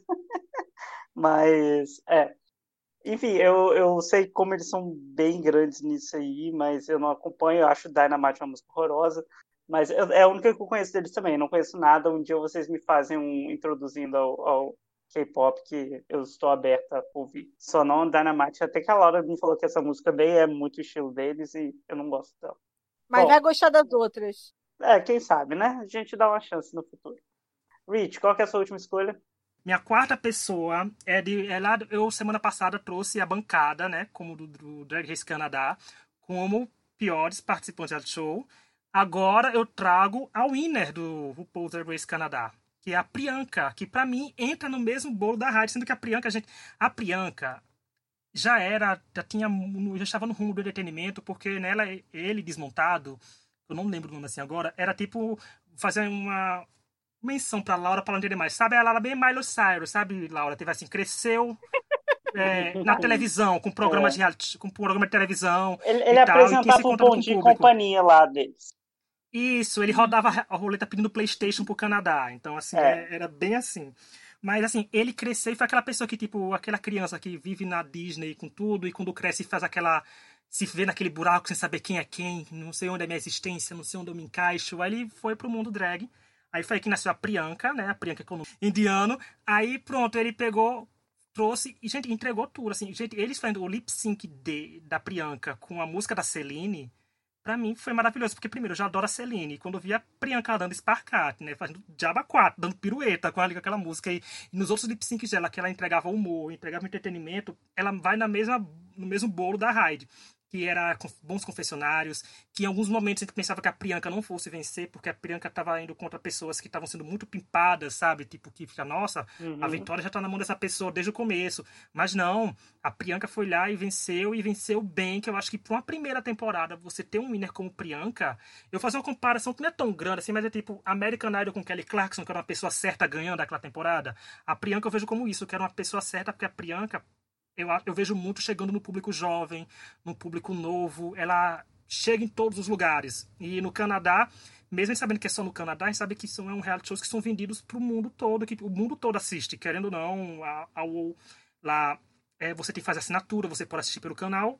Mas, é. Enfim, eu, eu sei como eles são bem grandes nisso aí, mas eu não acompanho. Eu acho Dynamite uma música horrorosa. Mas é a única que eu conheço deles também. Não conheço nada. Um dia vocês me fazem um introduzindo ao, ao K-pop que eu estou aberta a ouvir. Só não Dynamite. Até que a Laura me falou que essa música bem é muito estilo deles e eu não gosto dela. Mas Bom, vai gostar das outras. É, quem sabe, né? A gente dá uma chance no futuro. Rich, qual que é a sua última escolha? Minha quarta pessoa é de. É lá, eu, semana passada, trouxe a bancada, né? Como do, do Drag Race Canadá, como piores participantes do show. Agora eu trago a winner do RuPaul's Drag Race Canadá, que é a Priyanka, que para mim entra no mesmo bolo da rádio, sendo que a Priyanka, gente, a Priyanka já era, já tinha, já estava no rumo do entretenimento, porque nela ele desmontado, eu não lembro o nome assim agora, era tipo fazer uma menção pra Laura não entender mais. Sabe, a Laura bem Miley Cyrus, sabe, Laura? Teve assim, cresceu [LAUGHS] é, na televisão, com programa, é. de com programa de televisão. Ele, ele apresentava o Bom Dia Companhia lá deles. Isso, ele rodava a roleta pedindo Playstation pro Canadá. Então, assim, é. é. era bem assim. Mas, assim, ele cresceu e foi aquela pessoa que, tipo, aquela criança que vive na Disney com tudo e quando cresce faz aquela. Se vê naquele buraco sem saber quem é quem, não sei onde é minha existência, não sei onde eu me encaixo. Aí ele foi pro mundo drag. Aí foi aí que nasceu a Priyanka, né? A Priyanka é o indiano. Aí pronto, ele pegou, trouxe e, gente, entregou tudo. Assim, gente, eles fazendo o lip sync de, da Priyanka com a música da Celine, pra mim foi maravilhoso. Porque, primeiro, eu já adoro a Celine. E quando eu vi a Priyanka dando Sparkat, né? Fazendo Jabba 4, dando pirueta com, aquela música. E, e nos outros lip syncs dela, que ela entregava humor, entregava entretenimento, ela vai na mesma, no mesmo bolo da Hyde que era bons confessionários, que em alguns momentos a gente pensava que a Priyanka não fosse vencer, porque a Priyanka estava indo contra pessoas que estavam sendo muito pimpadas, sabe? Tipo, que fica, nossa, uhum. a vitória já está na mão dessa pessoa desde o começo. Mas não, a Priyanka foi lá e venceu, e venceu bem, que eu acho que para uma primeira temporada, você ter um winner como Priyanka, eu fazer uma comparação que não é tão grande assim, mas é tipo American Idol com Kelly Clarkson, que era uma pessoa certa ganhando aquela temporada. A Priyanka eu vejo como isso, que era uma pessoa certa, porque a Priyanka eu, eu vejo muito chegando no público jovem, no público novo. Ela chega em todos os lugares. E no Canadá, mesmo sabendo que é só no Canadá, a gente sabe que são um reality shows que são vendidos para o mundo todo, que o mundo todo assiste, querendo ou não, ao, lá é, você tem que fazer assinatura, você pode assistir pelo canal.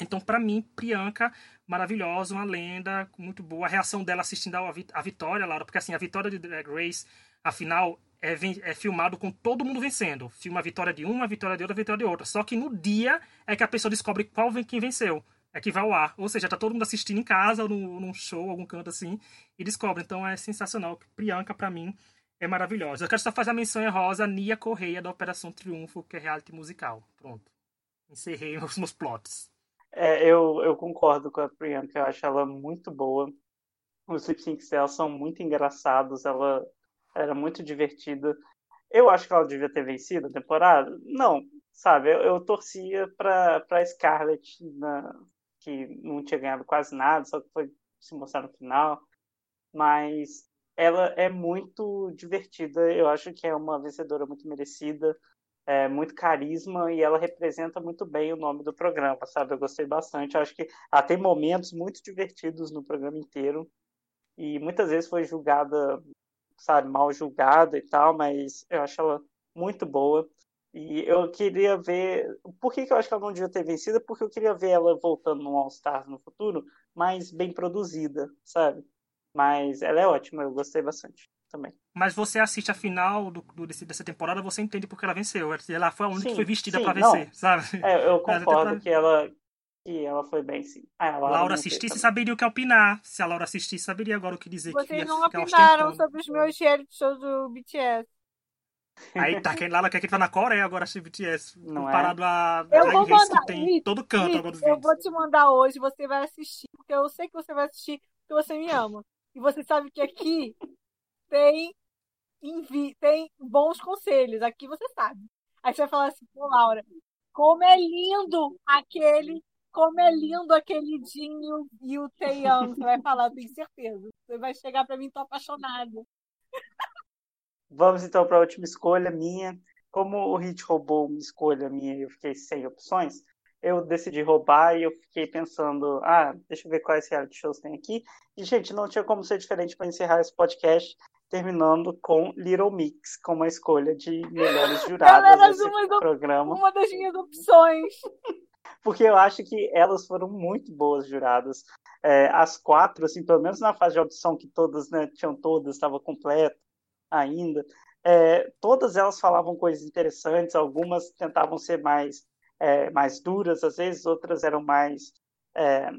Então, para mim, Priyanka, maravilhosa, uma lenda, muito boa. A reação dela assistindo a, Vitória, Laura, porque assim, a Vitória de Drag Race, afinal, é, é, filmado com todo mundo vencendo. Filma a vitória de uma, a vitória de outra, a vitória de outra. Só que no dia é que a pessoa descobre qual quem venceu. É que vai ao ar. Ou seja, tá todo mundo assistindo em casa, ou num, num show, algum canto assim, e descobre. Então é sensacional. Priyanka, para mim, é maravilhosa. Eu quero só fazer a menção rosa Nia Correia, da Operação Triunfo, que é reality musical. Pronto. Encerrei [LAUGHS] os meus plots. É, eu, eu concordo com a Priyanka. Eu acho ela muito boa. Os lip syncs dela são muito engraçados. Ela era muito divertida. Eu acho que ela devia ter vencido a temporada. Não, sabe? Eu, eu torcia para para Scarlett, na, que não tinha ganhado quase nada, só que foi se mostrar no final. Mas ela é muito divertida. Eu acho que é uma vencedora muito merecida, é, muito carisma e ela representa muito bem o nome do programa, sabe? Eu gostei bastante. Eu acho que ela tem momentos muito divertidos no programa inteiro e muitas vezes foi julgada sabe, mal julgada e tal, mas eu acho ela muito boa. E eu queria ver. Por que, que eu acho que ela não devia ter vencido? Porque eu queria ver ela voltando no All-Stars no futuro, mais bem produzida, sabe? Mas ela é ótima, eu gostei bastante também. Mas você assiste a final do, do dessa temporada, você entende porque ela venceu. Ela foi a única sim, que foi vestida para vencer, sabe? É, eu [LAUGHS] concordo que ela e ela foi bem, sim. Ah, Laura, Laura assistisse saberia o que opinar. Se a Laura assistisse, saberia agora o que dizer. Vocês que não opinaram sobre os meus reality shows do BTS. Aí tá, quem lá quer que tá na Coreia agora assistir BTS. Não comparado é? a eu vou mandar, que tem todo canto agora dos Eu vou te mandar hoje, você vai assistir, porque eu sei que você vai assistir, porque você me ama. E você sabe que aqui [LAUGHS] tem, tem bons conselhos, aqui você sabe. Aí você vai falar assim, pô, Laura, como é lindo aquele como é lindo aquele Jin e o Taeyang. Você vai falar, tenho certeza. Você vai chegar para mim, tô apaixonada. Vamos então para a última escolha minha. Como o Hit roubou uma escolha minha e eu fiquei sem opções, eu decidi roubar e eu fiquei pensando, ah, deixa eu ver quais reality shows tem aqui. E, gente, não tinha como ser diferente para encerrar esse podcast, terminando com Little Mix, como a escolha de melhores juradas desse programa. Uma das minhas opções. Porque eu acho que elas foram muito boas juradas. é, as quatro, assim, pelo menos na fase de audição que todas, né, tinham todas, estava completo ainda, é, todas elas falavam coisas interessantes, algumas tentavam ser mais, é, mais duras, às vezes outras eram mais é,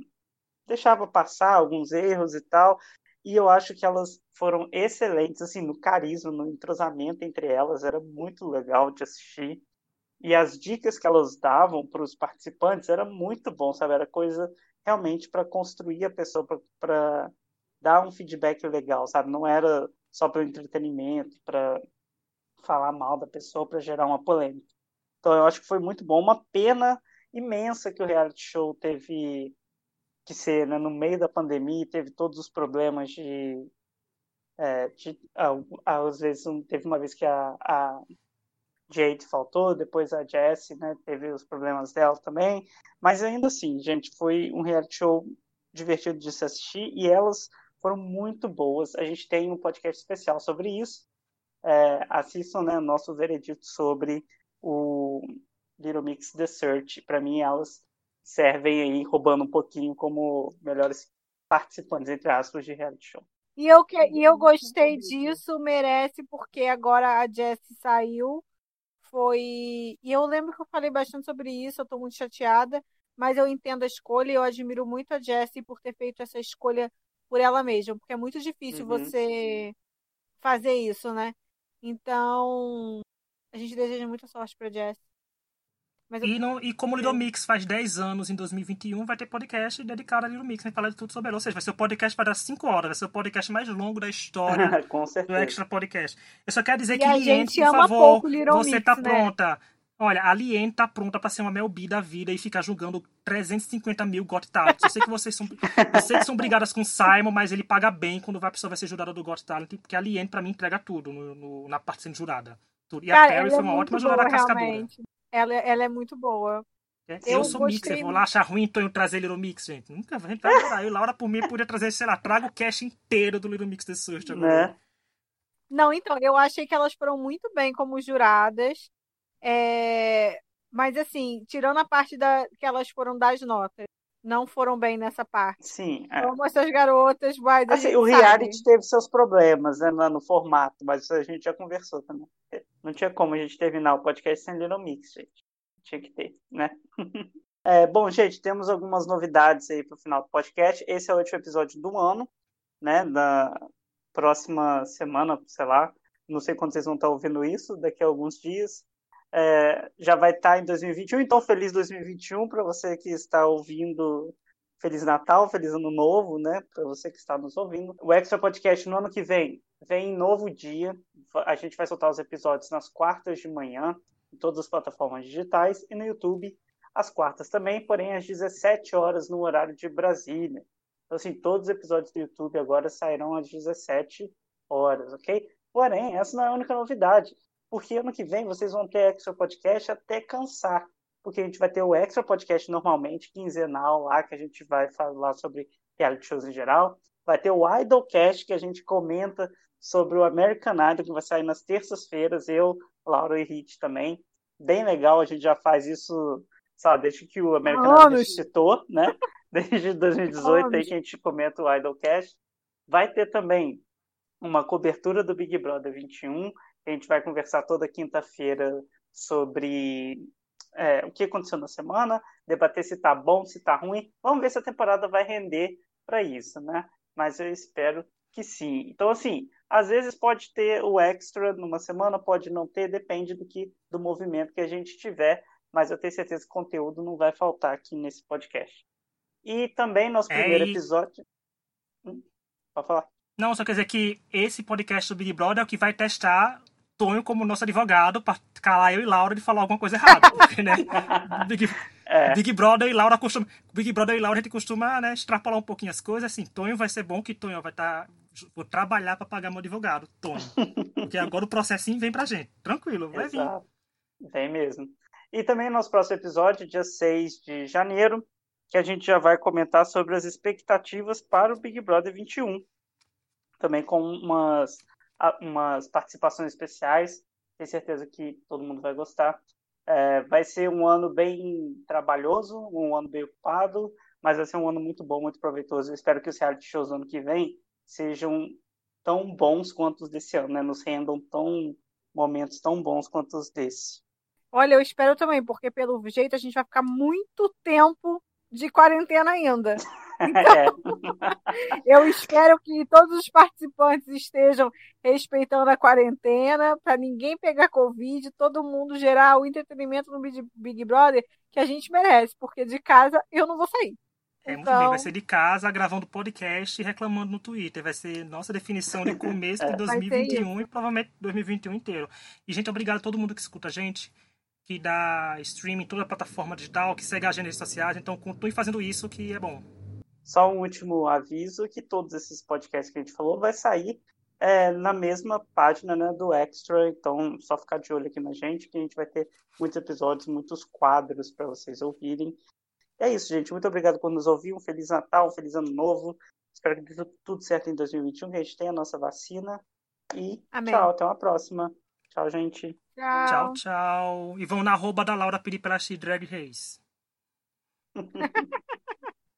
deixava passar alguns erros e tal, e eu acho que elas foram excelentes, assim, no carisma, no entrosamento entre elas, era muito legal de assistir. E as dicas que elas davam para os participantes era muito bom, sabe? Era coisa realmente para construir a pessoa, para dar um feedback legal, sabe? Não era só para entretenimento, para falar mal da pessoa, para gerar uma polêmica. Então eu acho que foi muito bom. Uma pena imensa que o reality show teve que ser né, no meio da pandemia, teve todos os problemas de. É, de às vezes, teve uma vez que a, a Jade faltou, depois a Jessie né, teve os problemas dela também, mas ainda assim, gente, foi um reality show divertido de se assistir e elas foram muito boas. A gente tem um podcast especial sobre isso. É, assistam né, nosso veredito sobre o Little Mix The Search. Para mim, elas servem aí roubando um pouquinho como melhores participantes, entre aspas, de reality show. E eu, que, e eu gostei disso, merece, porque agora a Jessie saiu. Foi. E eu lembro que eu falei bastante sobre isso, eu tô muito chateada, mas eu entendo a escolha e eu admiro muito a Jessie por ter feito essa escolha por ela mesma, porque é muito difícil uhum. você fazer isso, né? Então, a gente deseja muita sorte pra Jessie. Mas e, não, e como o Little Mix faz 10 anos em 2021, vai ter podcast dedicado a Little Mix, vai falar de tudo sobre ela. Ou seja, vai ser o podcast para 5 horas, vai ser o podcast mais longo da história [LAUGHS] do Extra Podcast. Eu só quero dizer e que, Liene, por favor, você Mix, tá né? pronta. Olha, a Liene tá pronta para ser uma Mel B da vida e ficar julgando 350 mil Got Talent. Eu sei que vocês são, eu sei que são brigadas com o Simon, mas ele paga bem quando a pessoa vai ser jurada do Got Talent, porque a Liene, pra mim, entrega tudo no, no, na parte sendo jurada. E Cara, a Perry foi uma é ótima jurada cascadora. Realmente. Ela, ela é muito boa. É, eu, eu sou mixer, vou lá achar ruim então eu trazer Little Mix, gente. Nunca a gente vai adorar. Eu, Laura, por mim, podia trazer, sei lá, traga o cast inteiro do Little Mix The Search agora. Né? Não, então, eu achei que elas foram muito bem como juradas. É... Mas, assim, tirando a parte da... que elas foram das notas, não foram bem nessa parte. Sim. É. Como essas garotas, mas. Assim, o reality sabe. teve seus problemas né, no formato, mas a gente já conversou também. Não tinha como a gente terminar o podcast sem Little Mix, gente. Tinha que ter, né? [LAUGHS] É, bom, gente, temos algumas novidades aí para o final do podcast. Esse é o último episódio do ano, né? Da próxima semana, sei lá. Não sei quando vocês vão estar ouvindo isso, daqui a alguns dias. É, já vai estar em 2021, então feliz 2021 para você que está ouvindo. Feliz Natal, feliz Ano Novo, né? Para você que está nos ouvindo. O Extra Podcast no ano que vem vem em novo dia. A gente vai soltar os episódios nas quartas de manhã, em todas as plataformas digitais e no YouTube às quartas também, porém às 17 horas no horário de Brasília. Então, assim, todos os episódios do YouTube agora sairão às 17 horas, ok? Porém, essa não é a única novidade, porque ano que vem vocês vão ter Extra Podcast até cansar, porque a gente vai ter o Extra Podcast normalmente, quinzenal, lá que a gente vai falar sobre reality shows em geral. Vai ter o Idolcast, que a gente comenta sobre o American Idol, que vai sair nas terças-feiras, eu, Laura e Rich também. Bem legal, a gente já faz isso, sabe, desde que o American Idol ressuscitou, né? [LAUGHS] Desde 2018 aí que a gente comenta o Idolcast. Vai ter também uma cobertura do Big Brother 21. A gente vai conversar toda quinta-feira sobre é, o que aconteceu na semana, debater se tá bom, se tá ruim. Vamos ver se a temporada vai render para isso, né? Mas eu espero que sim. Então, assim, às vezes pode ter o extra numa semana, pode não ter, depende do que do movimento que a gente tiver, mas eu tenho certeza que conteúdo não vai faltar aqui nesse podcast. E também nosso é, primeiro episódio. Hum, pode falar. Não, só quer dizer que esse podcast do Big Brother é o que vai testar Tonho como nosso advogado para calar eu e Laura de falar alguma coisa errada. [LAUGHS] Porque, né? Big, é. Big Brother e Laura costuma. Big Brother e Laura a gente costuma né, extrapolar um pouquinho as coisas. Assim, Tonho vai ser bom que Tonho vai estar. Tá, vou trabalhar para pagar meu advogado, Tonho. Porque agora o processinho vem pra gente. Tranquilo, vai Exato. vir. Vem mesmo. E também nosso próximo episódio, dia 6 de janeiro, que a gente já vai comentar sobre as expectativas para o Big Brother 21. Também com umas umas participações especiais. Tenho certeza que todo mundo vai gostar. É, vai ser um ano bem trabalhoso, um ano bem ocupado, mas vai ser um ano muito bom, muito proveitoso. Eu espero que os reality shows do ano que vem sejam tão bons quanto os desse ano, né? Nos rendam tão momentos tão bons quanto os desse. Olha, eu espero também, porque pelo jeito a gente vai ficar muito tempo de quarentena ainda. [LAUGHS] Então, [LAUGHS] eu espero que todos os participantes estejam respeitando a quarentena, para ninguém pegar Covid, todo mundo gerar o entretenimento no Big Brother que a gente merece, porque de casa eu não vou sair. É, muito então... bem, vai ser de casa, gravando podcast e reclamando no Twitter. Vai ser nossa definição de começo de [LAUGHS] 2021 e provavelmente 2021 inteiro. E, gente, obrigado a todo mundo que escuta a gente, que dá streaming em toda a plataforma digital, que segue a nas redes sociais. Então, continue fazendo isso, que é bom. Só um último aviso, que todos esses podcasts que a gente falou vai sair é, na mesma página né, do Extra, então só ficar de olho aqui na gente, que a gente vai ter muitos episódios, muitos quadros para vocês ouvirem. É isso, gente. Muito obrigado por nos ouvir. Um Feliz Natal, um Feliz Ano Novo. Espero que dê tudo certo em 2021, que a gente tenha a nossa vacina. E Amém. tchau, até uma próxima. Tchau, gente. Tchau, tchau. tchau. E vão na arroba da Laura Piri Drag Race. [LAUGHS]